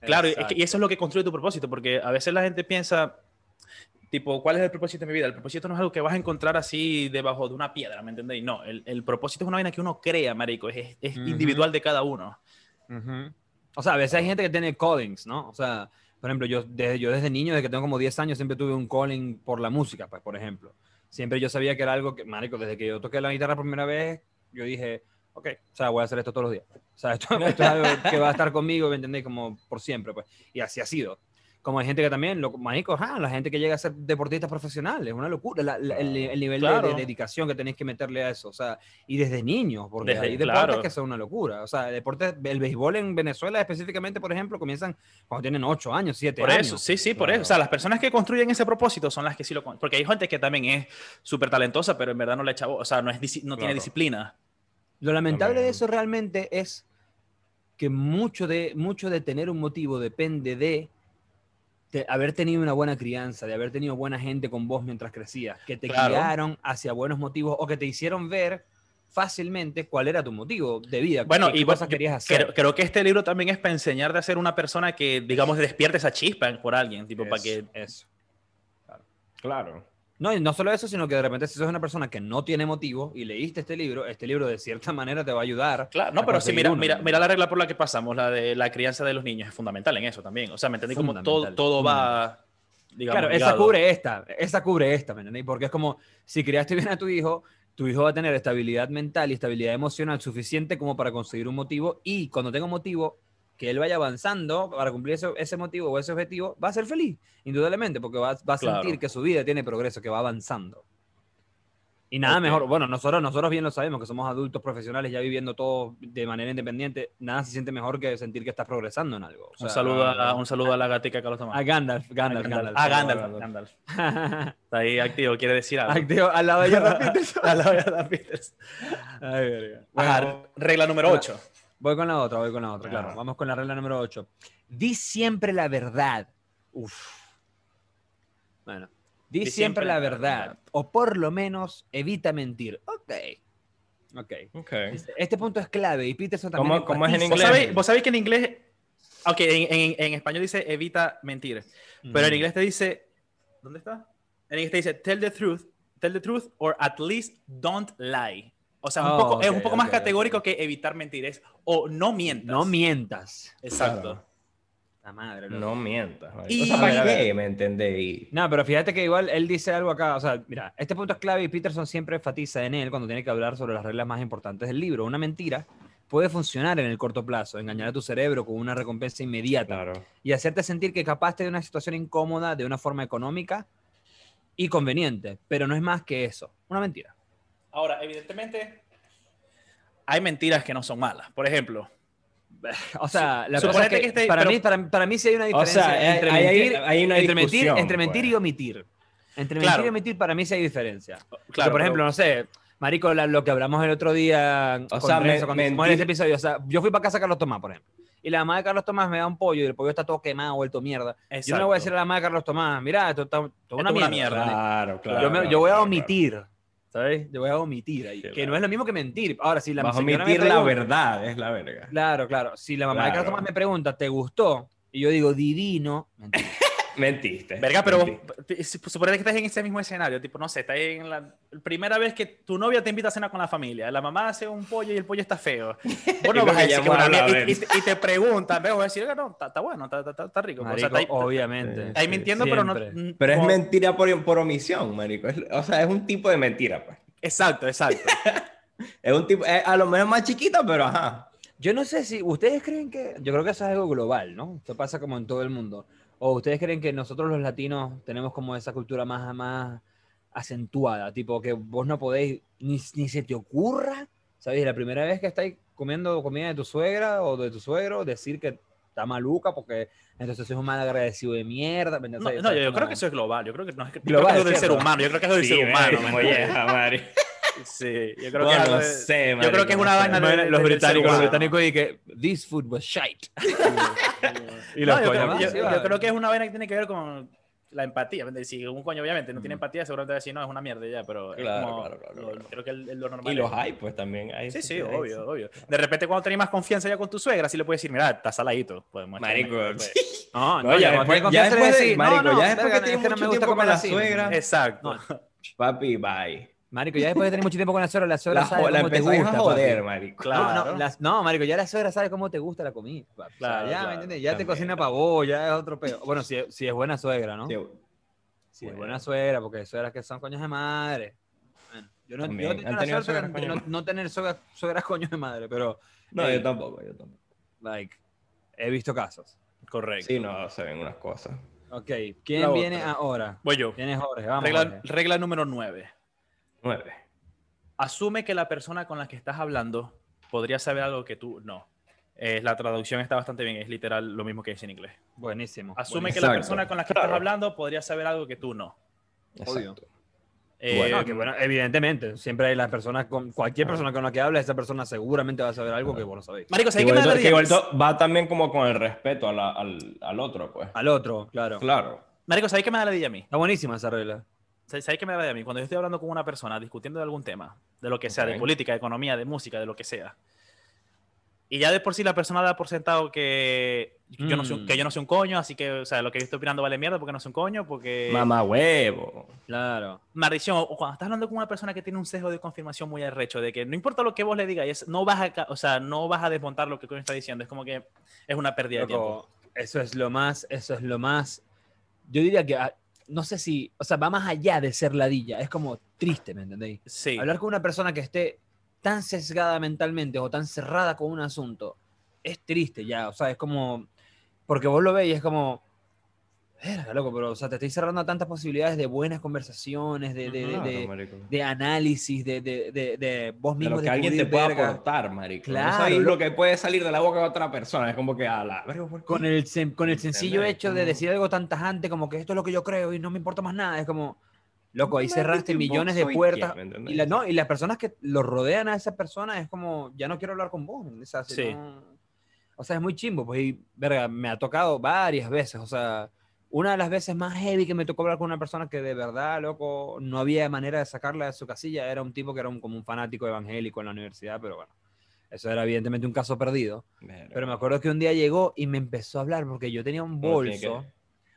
Claro, es que- y eso es lo que construye tu propósito, porque a veces la gente piensa, tipo, ¿cuál es el propósito de mi vida? El propósito no es algo que vas a encontrar así debajo de una piedra, ¿me entendéis? No, el, el propósito es una vaina que uno crea, marico, es, es individual de cada uno. O sea, a veces hay gente que tiene callings, ¿no? O sea, por ejemplo, yo desde, yo desde niño, desde que tengo como 10 años, siempre tuve un calling por la música, pues, por ejemplo. Siempre yo sabía que era algo que, marico, desde que yo toqué la guitarra por primera vez, yo dije, ok, o sea, voy a hacer esto todos los días. O sea, esto, esto es algo que va a estar conmigo, ¿me entendéis? Como por siempre, pues. Y así ha sido. Como hay gente que también, lo, marico, ajá, la gente que llega a ser deportista profesional, es una locura la- la- el, el nivel de- de, Claro. dedicación que tenéis que meterle a eso. O sea, y desde niños, porque Desde- hay deportes claro. que son una locura. O sea, deportes, el béisbol en Venezuela específicamente, por ejemplo, comienzan cuando tienen 8 años, 7 Por años. eso, sí, sí, por Claro. eso. O sea, las personas que construyen ese propósito son las que sí lo... con- Porque hay gente que también es súper talentosa, pero en verdad no le echa... O sea, no, es, no tiene Claro. disciplina. Lo lamentable de eso realmente es que mucho de, mucho de tener un motivo depende de, de haber tenido una buena crianza, de haber tenido buena gente con vos mientras crecías, que te Claro. guiaron hacia buenos motivos o que te hicieron ver fácilmente cuál era tu motivo de vida, Bueno, qué y cosas bueno, querías hacer. Creo, creo que este libro también es para enseñar de ser una persona que, digamos, despierte esa chispa por alguien, tipo, para que... Eso. Claro. No, y no solo eso, sino que de repente si sos una persona que no tiene motivo y leíste este libro, este libro de cierta manera te va a ayudar. Claro, no, pero sí, conseguir mira, uno, mira, mira la regla por la que pasamos, la de la crianza de los niños, es fundamental en eso también. O sea, ¿me entendí? Como todo, todo va, digamos, Claro, esa cubre esta, esa cubre esta, ¿me entendéis? Porque es como, si criaste bien a tu hijo, tu hijo va a tener estabilidad mental y estabilidad emocional suficiente como para conseguir un motivo y cuando tenga un motivo, que él vaya avanzando para cumplir ese, ese motivo o ese objetivo, va a ser feliz, indudablemente, porque va, va a sentir Claro. que su vida tiene progreso, que va avanzando. Y nada Ok. mejor, bueno, nosotros, nosotros bien lo sabemos, que somos adultos profesionales ya viviendo todo de manera independiente, nada se siente mejor que sentir que estás progresando en algo. O Un sea, saludo, a, un saludo a la gatica Carlos Tomás. a Gandalf, Gandalf, Gandalf. Ah, Gandalf. Gandalf. Está ahí activo, quiere decir algo. Activo, al lado de Jordan Peterson. A la verdad, Peters. Ay, verga. Ajá, Bueno, regla número Hola. 8. Voy con la otra, voy con la otra, claro. Vamos con la regla número 8. Di siempre la verdad. Uf. Bueno, di, Di siempre, siempre la verdad. verdad. O por lo menos evita mentir. Ok. Ok. Ok. Este- Este punto es clave y Peterson también. ¿Cómo- cómo es en enfatiza- ¿Vos inglés? sabéis, vos sabéis que en inglés, ok, en, en- en español dice evita mentir, pero en Ujú. inglés te dice, ¿dónde está? En inglés te dice tell the truth, tell the truth, or at least don't lie. O sea, es un Oh, poco, es un ok, poco más categórico que evitar mentir, es o no mientas. No mientas. Exacto. Claro. La madre. loco. No mientas. Y- O sea, ¿para qué? ¿Me entendéis? No, pero fíjate que igual él dice algo acá, o sea, mira, este punto es clave y Peterson siempre enfatiza en él cuando tiene que hablar sobre las reglas más importantes del libro. Una mentira puede funcionar en el corto plazo, engañar a tu cerebro con una recompensa inmediata Claro. y hacerte sentir que capaz de una situación incómoda de una forma económica y conveniente, pero no es más que eso, una mentira. Ahora, evidentemente, hay mentiras que no son malas. Por ejemplo, O sea, la cosa es que, que esté- para, pero- mí, para, para mí sí hay una O diferencia sea, entre, hay, mentir, hay una entre, mentir, entre mentir pues. y omitir. Entre mentir Claro. y omitir para mí sí hay diferencia. Porque, Claro, por pero- ejemplo, no sé, Marico, la- lo que hablamos el otro día con sea, Renzo, me- cuando mentir- este episodio. O sea, yo fui para casa de Carlos Tomás, por ejemplo. Y la mamá de Carlos Tomás me da un pollo y el pollo está todo quemado, vuelto mierda. Yo no le voy a decir a la mamá de Carlos Tomás, mira, esto está es una una mierda. mierda. Claro, claro. yo, me- yo voy a claro, omitir, ¿sabes? Yo voy a omitir ahí. Sí, que claro. no es lo mismo que mentir. Ahora, si la Vas a me omitir la verdad, es la verga. Claro, claro. Si la mamá de Carlos. Tomás me pregunta, ¿te gustó? Y yo digo, divino. mentira. Mentiste. Verga, pero si- suponete que estás en ese mismo escenario, tipo, no sé, estás en la primera vez que tu novia te invita a cenar con la familia, la mamá hace un pollo y el pollo está feo. Vos creo no vas a decir que una y, y- y te preguntan, ves, vas a decir, "Oiga, no, está, está bueno, está, está- está rico. O sea, Marico, está ahí- obviamente. Sí. ahí mintiendo, pero no... Pero es como- mentira por, por omisión, marico. Es- o sea, es un tipo de mentira, pues. Exacto, exacto. Es un tipo, es a lo mejor más chiquita, pero ajá. Yo no sé si ustedes creen que, yo creo que eso es algo global, ¿no? Esto pasa como en todo el mundo. O ustedes creen que nosotros los latinos tenemos como esa cultura más, más acentuada, tipo que vos no podéis, ni, ni se te ocurra, ¿sabes? La primera vez que estáis comiendo comida de tu suegra o de tu suegro, decir que está maluca porque entonces es un mal agradecido de mierda. ¿me No, no, yo, creo que eso es global. Yo creo que no es Global, creo que es del ser humano. Yo creo que es del ser humano. man. Sí, yo creo que, Bueno, es algo no de- sé, yo marico, creo que es no una vaina de- los británicos, los británicos y que this food was shite. y No, los yo, coños, creo, "Ah, yo- yo va". creo que es una vaina que tiene que ver con la empatía. Si un coño obviamente no tiene empatía, seguramente va a decir, no, es una mierda ya, pero es Claro, como, claro, claro, lo- claro. creo que el- lo normal Y es- los hay, pues también hay. Sí, sí, hay- obvio, obvio. De repente cuando tenés más confianza ya con tu suegra, sí le puedes decir, mira, está saladito. Podemos Marico, pues. No, No, ya después- ya después de- marico, no, no, ya después que es tienes no me mucho gusta tiempo con la así, suegra, ¿me Exacto. Papi, bye. Marico, ya después de tener mucho tiempo con la suegra, la suegra La, sabe la cómo te gusta, a joder, papi. marico. Claro. No, no, las- no, marico, ya la suegra sabe cómo te gusta la comida. papi. O sea, Claro, ya, claro, ¿me entiendes? Ya te también. cocina para vos, ya es otro peo. Bueno, si, si es buena suegra, ¿no? Sí, si es bueno. buena suegra, porque hay suegras que son coños de madre. Bueno, yo no, yo También. he tenido ¿Han la suegras de coños no, no tener suegras, suegras coños de madre, pero, No, Ey. yo tampoco, yo tampoco. like, he visto casos. Correcto. Sí, no, se ven unas cosas. Ok, ¿quién La viene otra. ahora? Voy yo. ¿Quién es Jorge? Vamos, Regla, Jorge. regla número 9. Nueve. Asume que la persona con la que estás hablando podría saber algo que tú no. Eh, la traducción está bastante bien, es literal lo mismo que dice en inglés. Buenísimo. Asume que Exacto. la persona con la que estás Claro. hablando podría saber algo que tú no. Obvio. Exacto. Eh, Bueno, No, que bueno, evidentemente, siempre hay las personas, con cualquier persona con la que hables, esa persona seguramente va a saber algo que vos no sabéis. Marico, Que ¿sabes qué me da igual, la que igual to- va también como con el respeto a la- al, al otro, pues. Al otro, claro. Claro. Marico, ¿sabes qué me da la idea a mí? Está buenísima esa regla. ¿Sabes qué me da a mí? Cuando yo estoy hablando con una persona, discutiendo de algún tema, de lo que sea, de Ok. política, de economía, de música, de lo que sea, y ya de por sí la persona da por sentado que, yo, no soy, un- Mm. que yo no soy un coño, así que, o sea, lo que yo estoy opinando vale mierda porque no soy un coño, porque... Mamá huevo. Claro. maldición, o cuando estás hablando con una persona que tiene un sesgo de confirmación muy arrecho, de que no importa lo que vos le digas, no vas a, o sea, no vas a desmontar lo que coño está diciendo, es como que es una pérdida de tiempo. Loco, eso es lo más, eso es lo más. Yo diría que, no sé si, o sea, va más allá de ser ladilla, es como triste, ¿me entendéis? Sí, Hablar con una persona que esté tan sesgada mentalmente o tan cerrada con un asunto es triste ya, o sea, es como, porque vos lo veis es como, verga, loco, pero, o sea, te estoy cerrando a tantas posibilidades de buenas conversaciones, de, de, de- Claro, de- de análisis, de, de, de, de vos De mismo lo que alguien te pueda aportar, marico. Claro, no lo- que puede salir de la boca de otra persona. Es como que a la... verga, con el, con el sencillo ¿Entendés? hecho de decir algo tan tajante como que esto es lo que yo creo y no me importa más nada, es como, loco, ahí cerraste ¿vos millones de puertas. quién? Y, la- no, y las personas que lo rodean a esa persona es como, ya no quiero hablar con vos. O sea, si Sí. no- o sea, es muy chimbo, pues, y, verga, me ha tocado varias veces, o sea, una de las veces más heavy que me tocó hablar con una persona que de verdad, loco, no había manera de sacarla de su casilla, era un tipo que era un- como un fanático evangélico en la universidad, pero bueno, eso era evidentemente un caso perdido. Pero me acuerdo que un día llegó y me empezó a hablar porque yo tenía un que- bolso.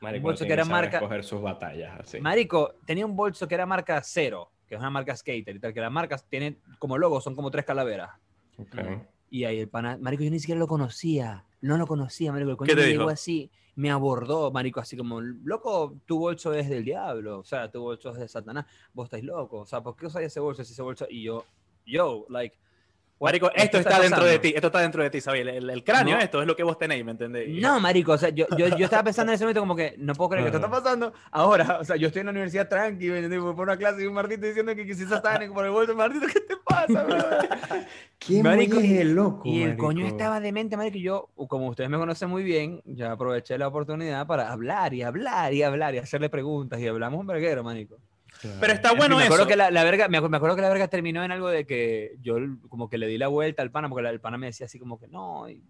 Marico, bolso que era marca- sus batallas, así. Marico, tenía un bolso que era marca cero, que es una marca skater y tal, que las marcas tienen como logo, son como tres calaveras. Y ahí el pana, Marico, yo ni siquiera lo conocía. No lo conocía, Marico. El coño ¿Qué te me dijo? llegó así, me abordó, Marico, así como, loco, tu bolso es del diablo, o sea, tu bolso es de Satanás, vos estáis loco, o sea, ¿por qué usáis ese bolso? si Ese bolso, y yo, yo, like, Marico, esto, está, dentro de ti, esto está dentro de ti, ¿sabes? El, el cráneo, esto es lo que vos tenéis, ¿me entendés? No, marico, o sea, yo, yo, yo estaba pensando en ese momento como que no puedo creer que esto está pasando ahora. O sea, yo estoy en la universidad tranqui, ¿me? Voy por una clase y un Martito diciendo que quizás está por el vuelto. Martito, ¿qué te pasa, bro? ¿Qué Marico, es el loco? Y el coño marico? estaba demente, marico, y yo, como ustedes me conocen muy bien, ya aproveché la oportunidad para hablar y hablar y hablar y hacerle preguntas y hablamos un verguero, marico. Pero está bueno me acuerdo eso. que la, la verga, me, acu- me acuerdo que la verga terminó en algo de que yo como que le di la vuelta al pana, porque la- el pana me decía así como que no, y no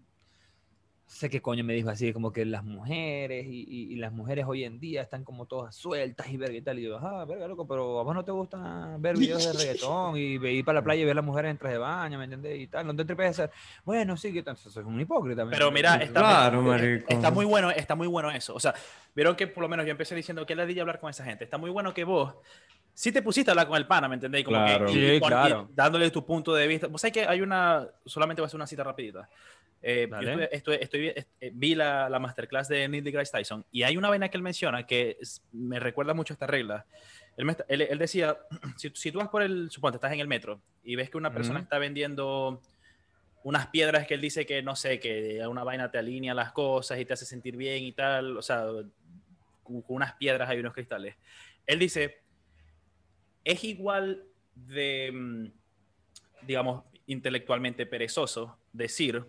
sé qué coño me dijo así, como que las mujeres y, y- y las mujeres hoy en día están como todas sueltas y verga y tal. Y yo, ah, verga, loco, pero a vos no te gusta ver videos de reggaetón y ir para la playa y ver a las mujeres en traje de baño, ¿me entiendes? Y tal, no te tripes hacer. Bueno, sí, que tal, soy un hipócrita. ¿me Pero mira, está, Claro, marico. está muy bueno, está muy bueno eso. O sea, vieron que por lo menos yo empecé diciendo que le di hablar con esa gente. Está muy bueno que vos sí te pusiste a hablar con el pana, ¿me entendés? Y Como Claro. que, Sí, y, con- y claro. dándole tu punto de vista. Vos sabés que hay una, solamente voy a hacer una cita rapidita. Eh, yo estuve- estuve- eh, vi la, la masterclass de Neil deGrasse Tyson y hay una vaina que él menciona que es- me recuerda mucho a esta regla. Él, me él- él decía, si, si tú vas por el, suponte, estás en el metro y ves que una persona está vendiendo unas piedras que él dice que, no sé, que una vaina te alinea las cosas y te hace sentir bien y tal, o sea, con, con unas piedras hay unos cristales. Él dice, es igual de, mm, digamos, intelectualmente perezoso decir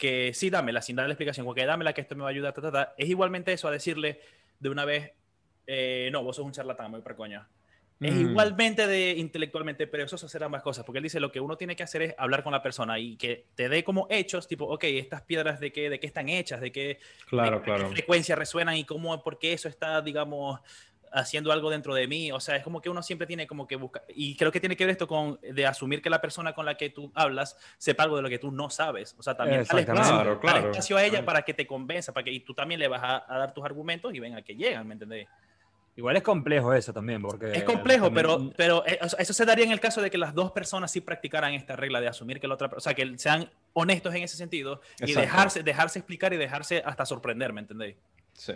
que sí, dámela, sin darle la explicación, porque dámela que esto me va a ayudar, ta, ta, ta. es igualmente eso a decirle de una vez, eh, no, vos sos un charlatán, muy para coño. Es Mm. igualmente de intelectualmente perezoso hacer ambas cosas, porque él dice lo que uno tiene que hacer es hablar con la persona y que te dé como hechos, tipo, ok, estas piedras de qué, de qué están hechas, de qué, Claro, de qué claro. frecuencia resuenan y cómo, por qué eso está, digamos, haciendo algo dentro de mí. O sea, es como que uno siempre tiene como que buscar, y creo que tiene que ver esto con, de asumir que la persona con la que tú hablas sepa algo de lo que tú no sabes. O sea, también dale espacio, Claro, dale claro. espacio a ella para que te convenza, para que y tú también le vas a, a dar tus argumentos y venga que llegan, ¿me entendés? Igual es complejo eso también, porque... Es complejo, también- pero, pero eh, eso se daría en el caso de que las dos personas sí practicaran esta regla de asumir que la otra, o sea, que sean honestos en ese sentido y Exacto. dejarse, dejarse explicar y dejarse hasta sorprender, ¿me entendéis? Sí.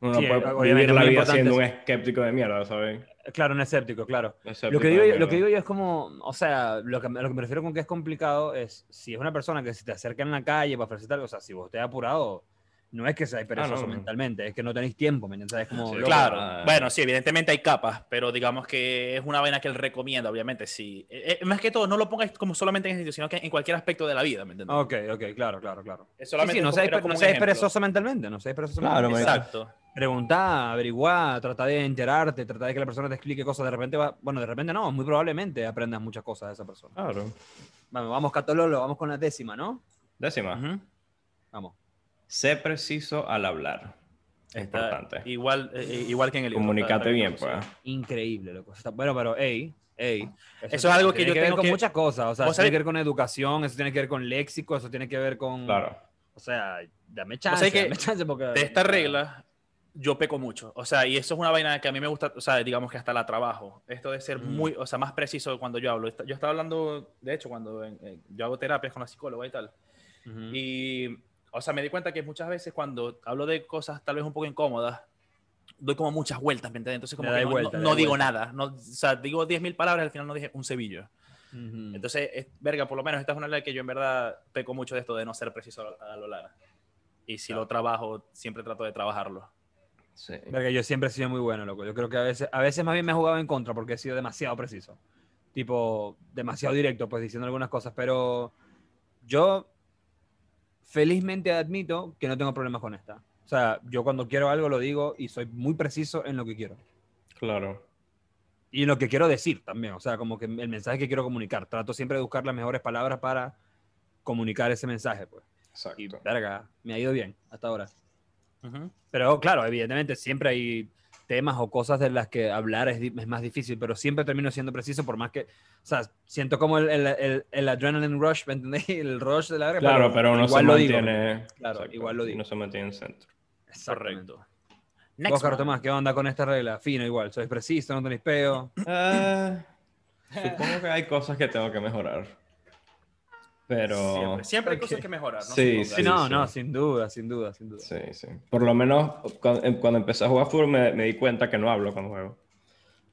Uno Sí, puede vivir la vida siendo un escéptico de mierda, ¿sabes? Claro, un escéptico, claro. Escéptico Lo que, digo, yo- lo que digo yo es como, o sea, lo que, lo que me refiero con que es complicado es si es una persona que se te acerca en la calle para ofrecerte algo, o sea, si vos te has apurado, no es que seas perezoso no. mentalmente, es que no tenéis tiempo, ¿me entiendes? Es como, Sí, Claro, ah. bueno, sí, evidentemente hay capas, pero digamos que es una vaina que él recomienda, obviamente, sí. Eh, eh, más que todo, no lo pongas como solamente en ese sitio, sino que en cualquier aspecto de la vida, ¿me entiendes? Ok, ok, claro, claro, claro. Es Sí, solamente sí, no seáis como no seáis perezoso mentalmente, no seáis perezoso Claro, mentalmente. Exacto. Preguntá, averiguá, trata de enterarte, trata de que la persona te explique cosas. De repente va, bueno, de repente no, muy probablemente aprendas muchas cosas de esa persona. Claro. Vamos, vamos, Catololo, vamos con la décima, ¿no? Décima. Ujú. Vamos. Sé preciso al hablar. Es importante. Igual, eh, eh, igual que en el. Comunicate bien, pues. Increíble, loco. Está- bueno, pero, ey, ey. Eso es algo que yo que ver tengo con que- muchas cosas. O sea, eso tiene que ver con educación, eso tiene que ver con léxico, eso tiene que ver con. Claro. O sea, dame chance, que dame chance porque. de esta regla yo peco mucho. O sea, y eso es una vaina que a mí me gusta, o sea, digamos que hasta la trabajo. Esto de ser Mm. muy, o sea, más preciso cuando yo hablo. Yo estaba hablando, de hecho, cuando yo hago terapias con la psicóloga y tal. Ujú. Y, o sea, me di cuenta que muchas veces cuando hablo de cosas tal vez un poco incómodas, doy como muchas vueltas, ¿me entiendes? Entonces, como que no, vuelta, no- no digo nada. No, o sea, digo 10.000 palabras, al final no dije un cebillo. Ujú. Entonces, es, verga, por lo menos esta es una ley que yo en verdad peco mucho de esto de no ser preciso a, a lo largo. Y si lo trabajo, siempre trato de trabajarlo. Sí. Verga, yo siempre he sido muy bueno, loco. Yo creo que a veces, a veces más bien me he jugado en contra porque he sido demasiado preciso. Tipo, demasiado directo, pues diciendo algunas cosas. Pero yo felizmente admito que no tengo problemas con esta. O sea, yo cuando quiero algo lo digo y soy muy preciso en lo que quiero. Claro. Y en lo que quiero decir también. O sea, como que el mensaje que quiero comunicar. Trato siempre de buscar las mejores palabras para comunicar ese mensaje, pues. Y, Exacto. verga, me ha ido bien hasta ahora. Pero claro, evidentemente siempre hay temas o cosas de las que hablar es, es más difícil, pero siempre termino siendo preciso por más que, o sea, siento como el, el, el, el adrenaline rush, ¿me entendés? El rush de la verga, Claro, pero uno se igual lo digo. mantiene. Claro, igual lo digo. No se mantiene en centro. Correcto. Next. Tomás, ¿qué onda con esta regla? Fino igual, sois preciso, no tenéis peo. Ah, supongo que hay cosas que tengo que mejorar. Pero. Siempre, siempre hay cosas que mejorar. ¿no? Sí. Sí, no, sí. no, sin duda, sin duda, sin duda. Sí, sí. Por lo menos cuando, cuando empecé a jugar fútbol me, me di cuenta que no hablo cuando juego.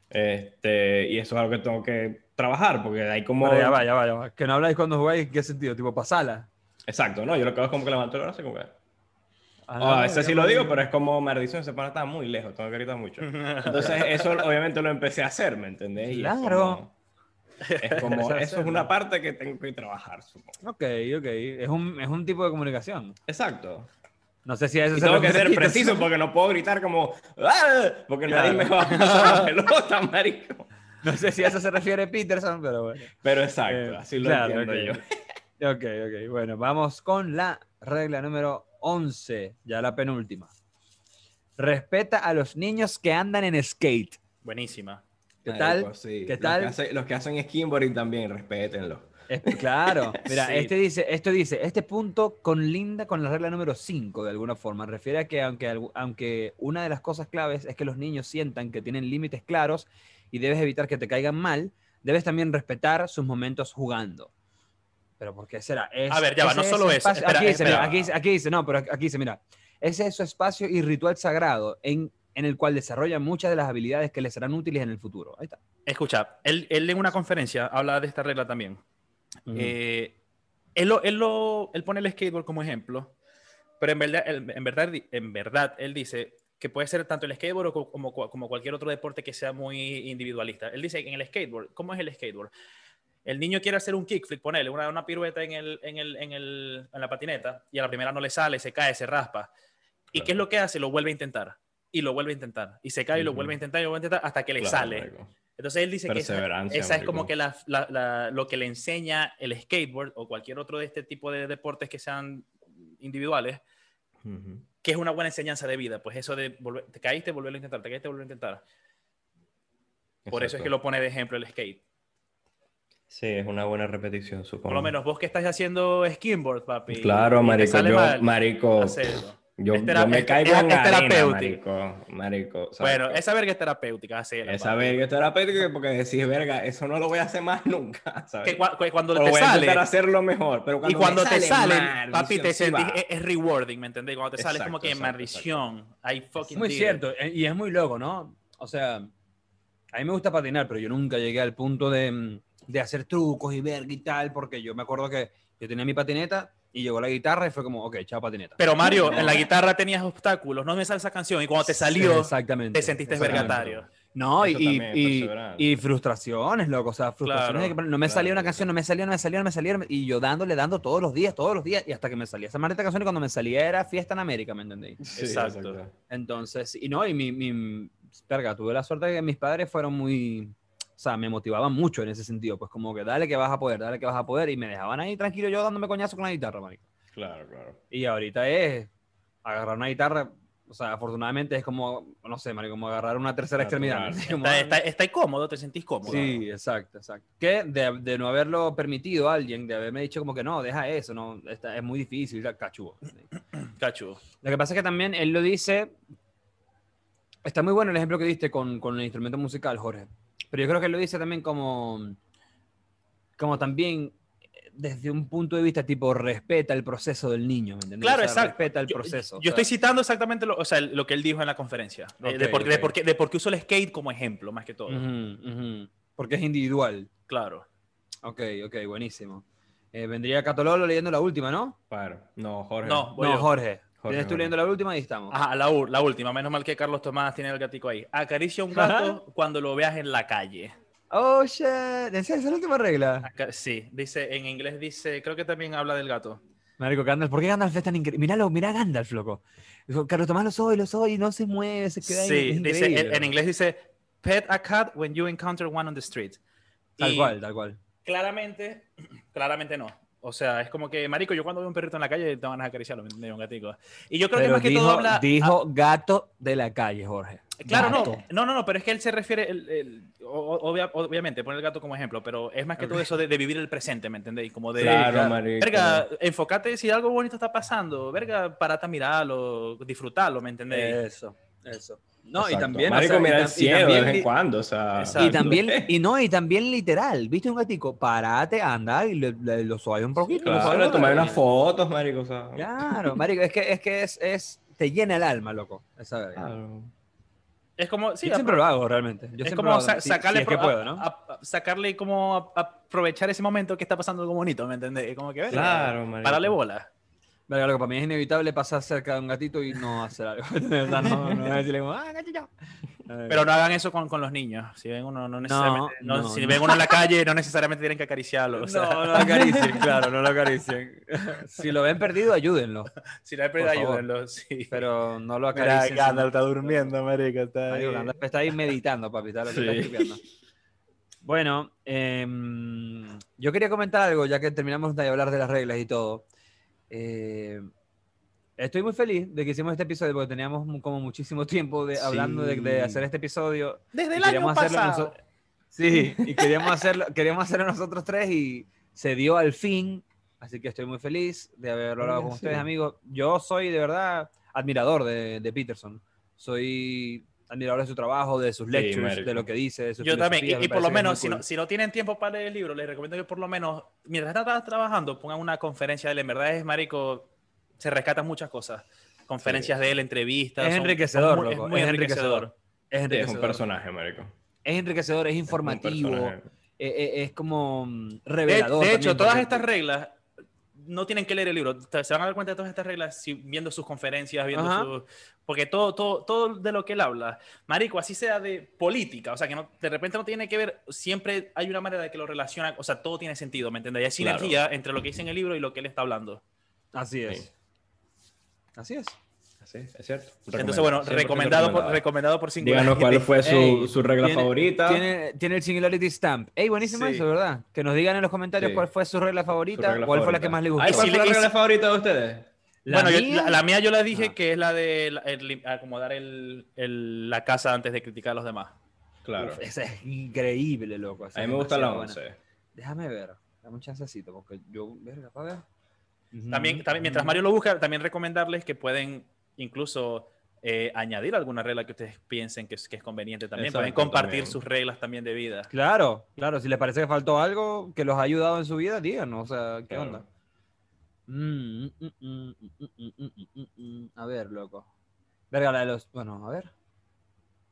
Este, y eso es algo que tengo que trabajar, porque hay como... Pero ya va, ya va, ya va. Que no habláis cuando jugáis, ¿en qué sentido? Tipo, pasala. Exacto, ¿no? Yo lo que hago es como que levanto el brazo y como que... Ah, a veces sí lo digo, pero es como maldición, se pone está muy lejos, tengo que gritar mucho. Entonces, eso obviamente lo empecé a hacer, ¿me entendés? Y Claro. Es como, eso es una parte que tengo que trabajar, supongo. Ok, ok. Es un, es un tipo de comunicación. Exacto. No sé si a eso Y se tengo que ser preciso porque no puedo gritar como "Ah", porque nadie Claro. me va a pasar la pelota, marico. No sé si a eso se refiere Peterson, pero bueno. Pero exacto, Eh, así lo claro, entiendo ok. yo. Ok, ok. Bueno, vamos con la regla número 11, ya la penúltima. Respeta a los niños que andan en skate. Buenísima. ¿Qué Marico, tal? sí. ¿Qué Los tal? que hacen- Los que hacen skimboarding también, respétenlo. Es- claro, mira, Sí. este dice, esto dice, este punto conlinda con la regla número 5 de alguna forma. Refiere a que aunque, aunque una de las cosas claves es que los niños sientan que tienen límites claros y debes evitar que te caigan mal, debes también respetar sus momentos jugando. Pero ¿por qué será? Es- A ver, ya va, no solo eso, espacio- espera, aquí, dice, espera. mira, aquí, aquí dice, no, pero aquí dice, mira, ese es su espacio y ritual sagrado en, en el cual desarrollan muchas de las habilidades que les serán útiles en el futuro. Ahí está. Escucha, él, él en una conferencia habla de esta regla también. Eh, él, lo, él, lo- él pone el skateboard como ejemplo, pero en verdad, él- en, verdad, en verdad él dice que puede ser tanto el skateboard como, como cualquier otro deporte que sea muy individualista. Él dice que en el skateboard, ¿cómo es el skateboard? El niño quiere hacer un kickflip, ponerle una, una pirueta en, el, en, el, en, el, en la patineta y a la primera no le sale, se cae, se raspa. ¿Y qué es lo que hace? Lo vuelve a intentar. Y lo vuelve a intentar. Y se cae y lo vuelve a intentar y lo vuelve a intentar hasta que le Claro, sale. marico. Entonces él dice que esa, es como que la- la- la- lo que le enseña el skateboard o cualquier otro de este tipo de deportes que sean individuales, Ujú. que es una buena enseñanza de vida. Pues eso de volver- te caíste, volverlo a intentar, te caíste, volverlo a intentar. Por eso es que lo pone de ejemplo el skate. Sí, es una buena repetición, supongo. Por lo menos vos que estás haciendo skimboard, papi. Claro, marico, yo, mal, marico, hacelo. Yo, Es yo me caigo es- en es arena, terapéutico. marico, marico. ¿sabes Bueno, qué? esa verga es terapéutica, hacela, Esa verga es terapéutica porque decís, verga, eso no lo voy a hacer más nunca, ¿sabes? Que que cuando O te voy a sale, intentar hacerlo mejor, pero cuando y cuando te sale mal, papi, te sí sentís, es, es rewarding, ¿me entendés? Cuando te sale es como Exacto, que exacto, maldición. I fucking Muy it. cierto, eh, y es muy loco, ¿no? O sea, a mí me gusta patinar, pero yo nunca llegué al punto de, mm, de hacer trucos y verga y tal, porque yo me acuerdo que yo tenía mi patineta y llegó la guitarra y fue como, ok, chao patineta. Pero Mario, en la guitarra tenías obstáculos, no me sale esa canción y cuando te salió, exactamente. te sentiste vergatario. No, y, y, y frustraciones, loco. O sea, frustraciones de que no me claro, salía una claro. canción, no me salía, no me salía, no me salía. Y yo dándole, dando todos los días, todos los días, y hasta que me salía esa maldita canción. Y cuando me salía era fiesta en América, ¿me entendéis? Sí, Exacto. Entonces, y no, y mi, mi, verga, tuve la suerte de que mis padres fueron muy, o sea, me motivaban mucho en ese sentido, pues como que dale que vas a poder, dale que vas a poder, y me dejaban ahí tranquilo yo dándome coñazo con la guitarra, marico. Claro, claro. Y ahorita es agarrar una guitarra, o sea, afortunadamente es como, no sé, marico, como agarrar una tercera Natural. extremidad. Como, Está, está, está cómodo, te sentís cómodo. Sí, exacto, exacto. Que de, de no haberlo permitido a alguien, de haberme dicho como que no, deja eso, no, está, es muy difícil, cachugo. Cachu. Lo que pasa es que también él lo dice. Está muy bueno el ejemplo que diste con, con el instrumento musical, Jorge. Pero yo creo que él lo dice también como. Como también eh, desde un punto de vista tipo respeta el proceso del niño, ¿me entiendes? Claro, O sea, exacto. Respeta el Yo- proceso. Yo, o sea, estoy citando exactamente lo, o sea, lo que él dijo en la conferencia. de- de, Ok, por, de ok. por qué, de por qué uso el skate como ejemplo, más que todo. ujú, ujú. Porque es individual. Claro. Ok, ok, buenísimo. Eh, vendría Catololo leyendo la última, ¿no? Claro. No, Jorge. No, no. Jorge. Jorge, Jorge. leyendo la última y estamos. Ajá, la, la última. Menos mal que Carlos Tomás tiene el gatico ahí. Acaricia un gato cuando lo veas en la calle. Oh, shit. ¿Esa es la última regla? Sí, dice, en inglés dice, creo que también habla del gato. Marico, Gandalf, ¿por qué Gandalf es tan increíble? Míralo, mira Gandalf, loco. Dijo, Carlos Tomás lo soy, lo soy, no se mueve, se queda ahí. Sí, dice, en, en inglés dice, pet a cat when you encounter one on the street. Tal Y cual, tal cual. Claramente, claramente no. O sea, es como que, marico, yo cuando veo un perrito en la calle tengo ganas de acariciarlo, ¿me entiendes? Un gatico. Y yo creo que Pero más que dijo, todo habla... dijo gato de la calle, Jorge. Claro, no, Gato. no, no, no, pero es que él se refiere, el- el- obvia- obviamente, pone el gato como ejemplo, pero es más que todo eso de, de vivir el presente, ¿me entendéis? Como de, Claro, claro. marico. verga, enfócate si algo bonito está pasando, verga, parate a mirarlo, disfrutarlo, ¿me entendéis? Eso, eso. No, y también. o Marico, sea, y mira el cielo de también vez en cuando, o sea. Exacto. Y también, y no, y también literal, ¿viste un gatico? Parate, anda y le, le- lo suave un poquito. suave Claro, tomar unas fotos, marico, o sea. Claro, marico, es que es, que es, es te llena el alma, loco. Esa verga. Claro. Es como, sí, yo siempre lo hago realmente. Yo es siempre como lo hago, sa- si- si sacarle, es que pro- puedo, ¿no? a- a- sacarle como a- aprovechar ese momento que está pasando algo bonito, ¿me entendés? Como que, Claro, marico. Parale bola. Verga, lo que para mí es inevitable pasar cerca de un gatito y no hacer algo. O sea, no, no decirle como, ah, gatito. Eh, Pero no hagan eso con, con los niños. Si ven uno, no necesariamente, no- no, si no. ven uno en la calle, no necesariamente tienen que acariciarlo. O sea, no, no lo acaricien, claro, no lo acaricien. Si lo ven perdido, ayúdenlo. si no pérdida, por favor. ayúdenlo. Sí. Pero no lo Mira, acaricien. Gandalf está durmiendo, marico. Está ahí. Gandalf está ahí meditando, papi. Está, lo que está Sí. escribiendo. Bueno, em, yo quería comentar algo, ya que terminamos de hablar de las reglas y todo. Eh, estoy muy feliz de que hicimos este episodio porque teníamos como muchísimo tiempo de, hablando de, de hacer este episodio. Desde el año pasado. Sí, y queríamos hacerlo, queríamos hacerlo nosotros tres y se dio al fin. Así que estoy muy feliz de haberlo hablado con sí. ustedes, amigos. Yo soy de verdad admirador de, de Peterson. Soy admirador de su trabajo, de sus lectures, de lo que dice, de sus Yo también, y, filosofías, me y por lo es menos, si, cool. no, si no tienen tiempo para leer el libro, les recomiendo que por lo menos, mientras están trabajando, pongan una conferencia de él. En verdad es, marico, se rescatan muchas cosas. Conferencias de él, entrevistas. Es son- enriquecedor, son muy- loco, Es muy es enriquecedor. Es es un personaje, marico. Es enriquecedor, es informativo, personaje. eh, eh, es como mm, De, revelador. de hecho, también, todas porque- estas reglas no tienen que leer el libro. Se van a dar cuenta de todas estas reglas si- viendo sus conferencias, viendo sus... Porque todo, todo, todo de lo que él habla, marico, así sea de política, o sea, que no, de repente no tiene que ver, siempre hay una manera de que lo relaciona, o sea, todo tiene sentido, ¿me entiendes? Y hay Claro. sinergia entre lo que dice en el libro y lo que él está hablando. Así es. Sí. Así es. Sí, es cierto. Entonces, bueno, 100% recomendado por, recomendado por Singularity. Díganos cuál fue su, Ey, su regla tiene- favorita. Tiene, tiene el Singularity Stamp. Ey, buenísimo Sí. eso, ¿verdad? Que nos digan en los comentarios Sí. cuál fue su regla favorita, Su regla cuál fue la que más les gustó. Ay, ¿Cuál fue la regla favorita de ustedes? La bueno, yo- mía- la, la mía yo la dije Ah. que es la de la- el lim- acomodar el- el- la casa antes de criticar a los demás. Claro. Uf, esa es increíble, loco. esa a mí me gusta la demasiado buena. 11. Déjame ver. Dame un chancecito, porque yo, verga, para ver. También, también, mientras Mario lo busca, también recomendarles que pueden incluso añadir alguna regla que ustedes piensen que es, conveniente también. Exacto, compartir sus reglas también de vida. Claro, claro. Si les parece que faltó algo que los ha ayudado en su vida, díganos. O sea, ¿qué claro. onda? Mm, a ver, loco. Verga, la de los. Bueno, a ver.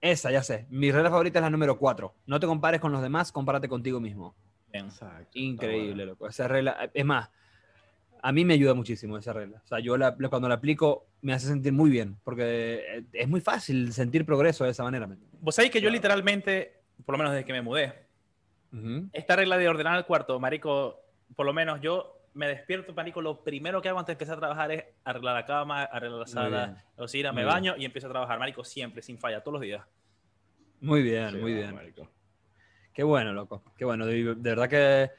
Esa, ya sé. Mi regla favorita es la número 4. No te compares con los demás, compárate contigo mismo. Exacto, Increíble, loco. Esa regla. Es más, a mí me ayuda muchísimo esa regla. O sea, yo la- cuando la aplico me hace sentir muy bien. Porque eh, es muy fácil sentir progreso de esa manera. Vos sabéis que yo literalmente, por lo menos desde que me mudé, esta regla de ordenar el cuarto, marico, por lo menos yo me despierto, marico, lo primero que hago antes de empezar a trabajar es arreglar la cama, arreglar la sala, bien. la cocina, Muy me bien. baño y empiezo a trabajar, marico, siempre, sin falla, todos los días. Muy bien, Sí, muy bien. marico. Qué bueno, loco. Qué bueno. De, de verdad que.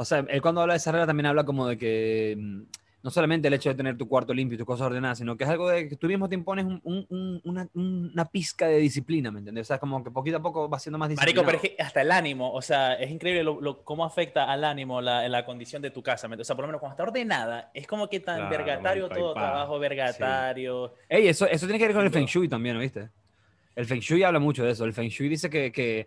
O sea, él cuando habla de esa regla también habla como de que. mm, No solamente el hecho de tener tu cuarto limpio y tus cosas ordenadas, sino que es algo de que tú mismo te impones un- un- un- una, una pizca de disciplina, ¿me entiendes? O sea, como que poquito a poco vas siendo más disciplinado. Marico, pero es que hasta el ánimo, o sea, es increíble lo, lo- cómo afecta al ánimo la, la condición de tu casa. ¿me entiendes? O sea, por lo menos cuando está ordenada, es como que tan Claro, vergatario marico, todo, pa. trabajo vergatario. Ey, eso, eso tiene que ver con el. Feng Shui también, ¿viste? El Feng Shui habla mucho de eso. El Feng Shui dice que, que,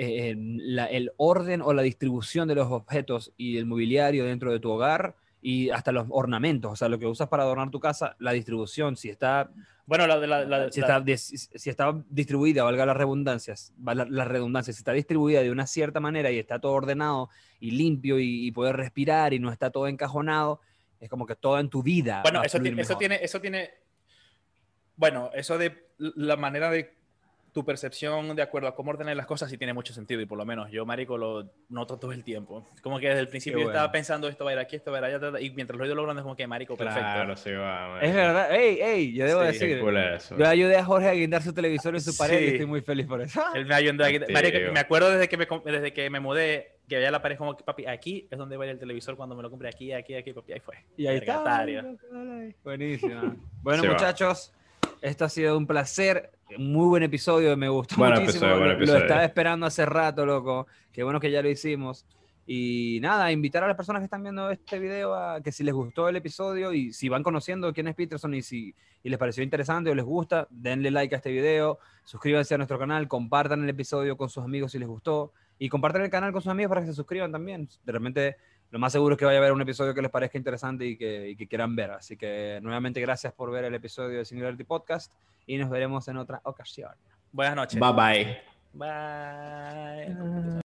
eh, la- el orden o la distribución de los objetos y el mobiliario dentro de tu hogar y hasta los ornamentos, o sea, lo que usas para adornar tu casa, la distribución, si está, Bueno, la, la, la- si está, si está distribuida, valga las redundancias, la redundancia, si está distribuida de una cierta manera y está todo ordenado y limpio y, y poder respirar y no está todo encajonado, es como que todo en tu vida. Bueno, va a eso, eso tiene, eso tiene, bueno, eso de la manera de tu percepción de acuerdo a cómo ordenar las cosas sí tiene mucho sentido y por lo menos yo, marico, lo noto todo el tiempo. Como que desde el principio yo bueno. estaba pensando esto va a ir aquí, esto va a ir allá, y mientras lo he ido logrando es como que, marico, perfecto. Claro, sí va. marico. Es verdad, ey, ey, yo debo Sí, decir, eso. yo ayudé a Jorge a guindar su televisor en su pared y Sí. estoy muy feliz por eso. Él me ayudó aquí. Tío. Marico, me acuerdo desde que me, desde que me mudé, que veía la pared como que, papi, aquí es donde va a el televisor cuando me lo compré, aquí, aquí, aquí, papi, ahí fue. Y ahí está. Buenísimo. Bueno, va. muchachos, esto ha sido un placer. Muy buen episodio, me gustó Buen muchísimo. episodio, buen lo, lo episodio. estaba esperando hace rato, loco. Qué bueno que ya lo hicimos. Y nada, invitar a las personas que están viendo este video a que si les gustó el episodio y si van conociendo quién es Peterson y si y les pareció interesante o les gusta, denle like a este video, suscríbanse a nuestro canal, compartan el episodio con sus amigos si les gustó y compartan el canal con sus amigos para que se suscriban también. De repente, lo más seguro es que vaya a haber un episodio que les parezca interesante y que, y que quieran ver. Así que nuevamente gracias por ver el episodio de Singularity Podcast y nos veremos en otra ocasión. Buenas noches. Bye bye. Bye.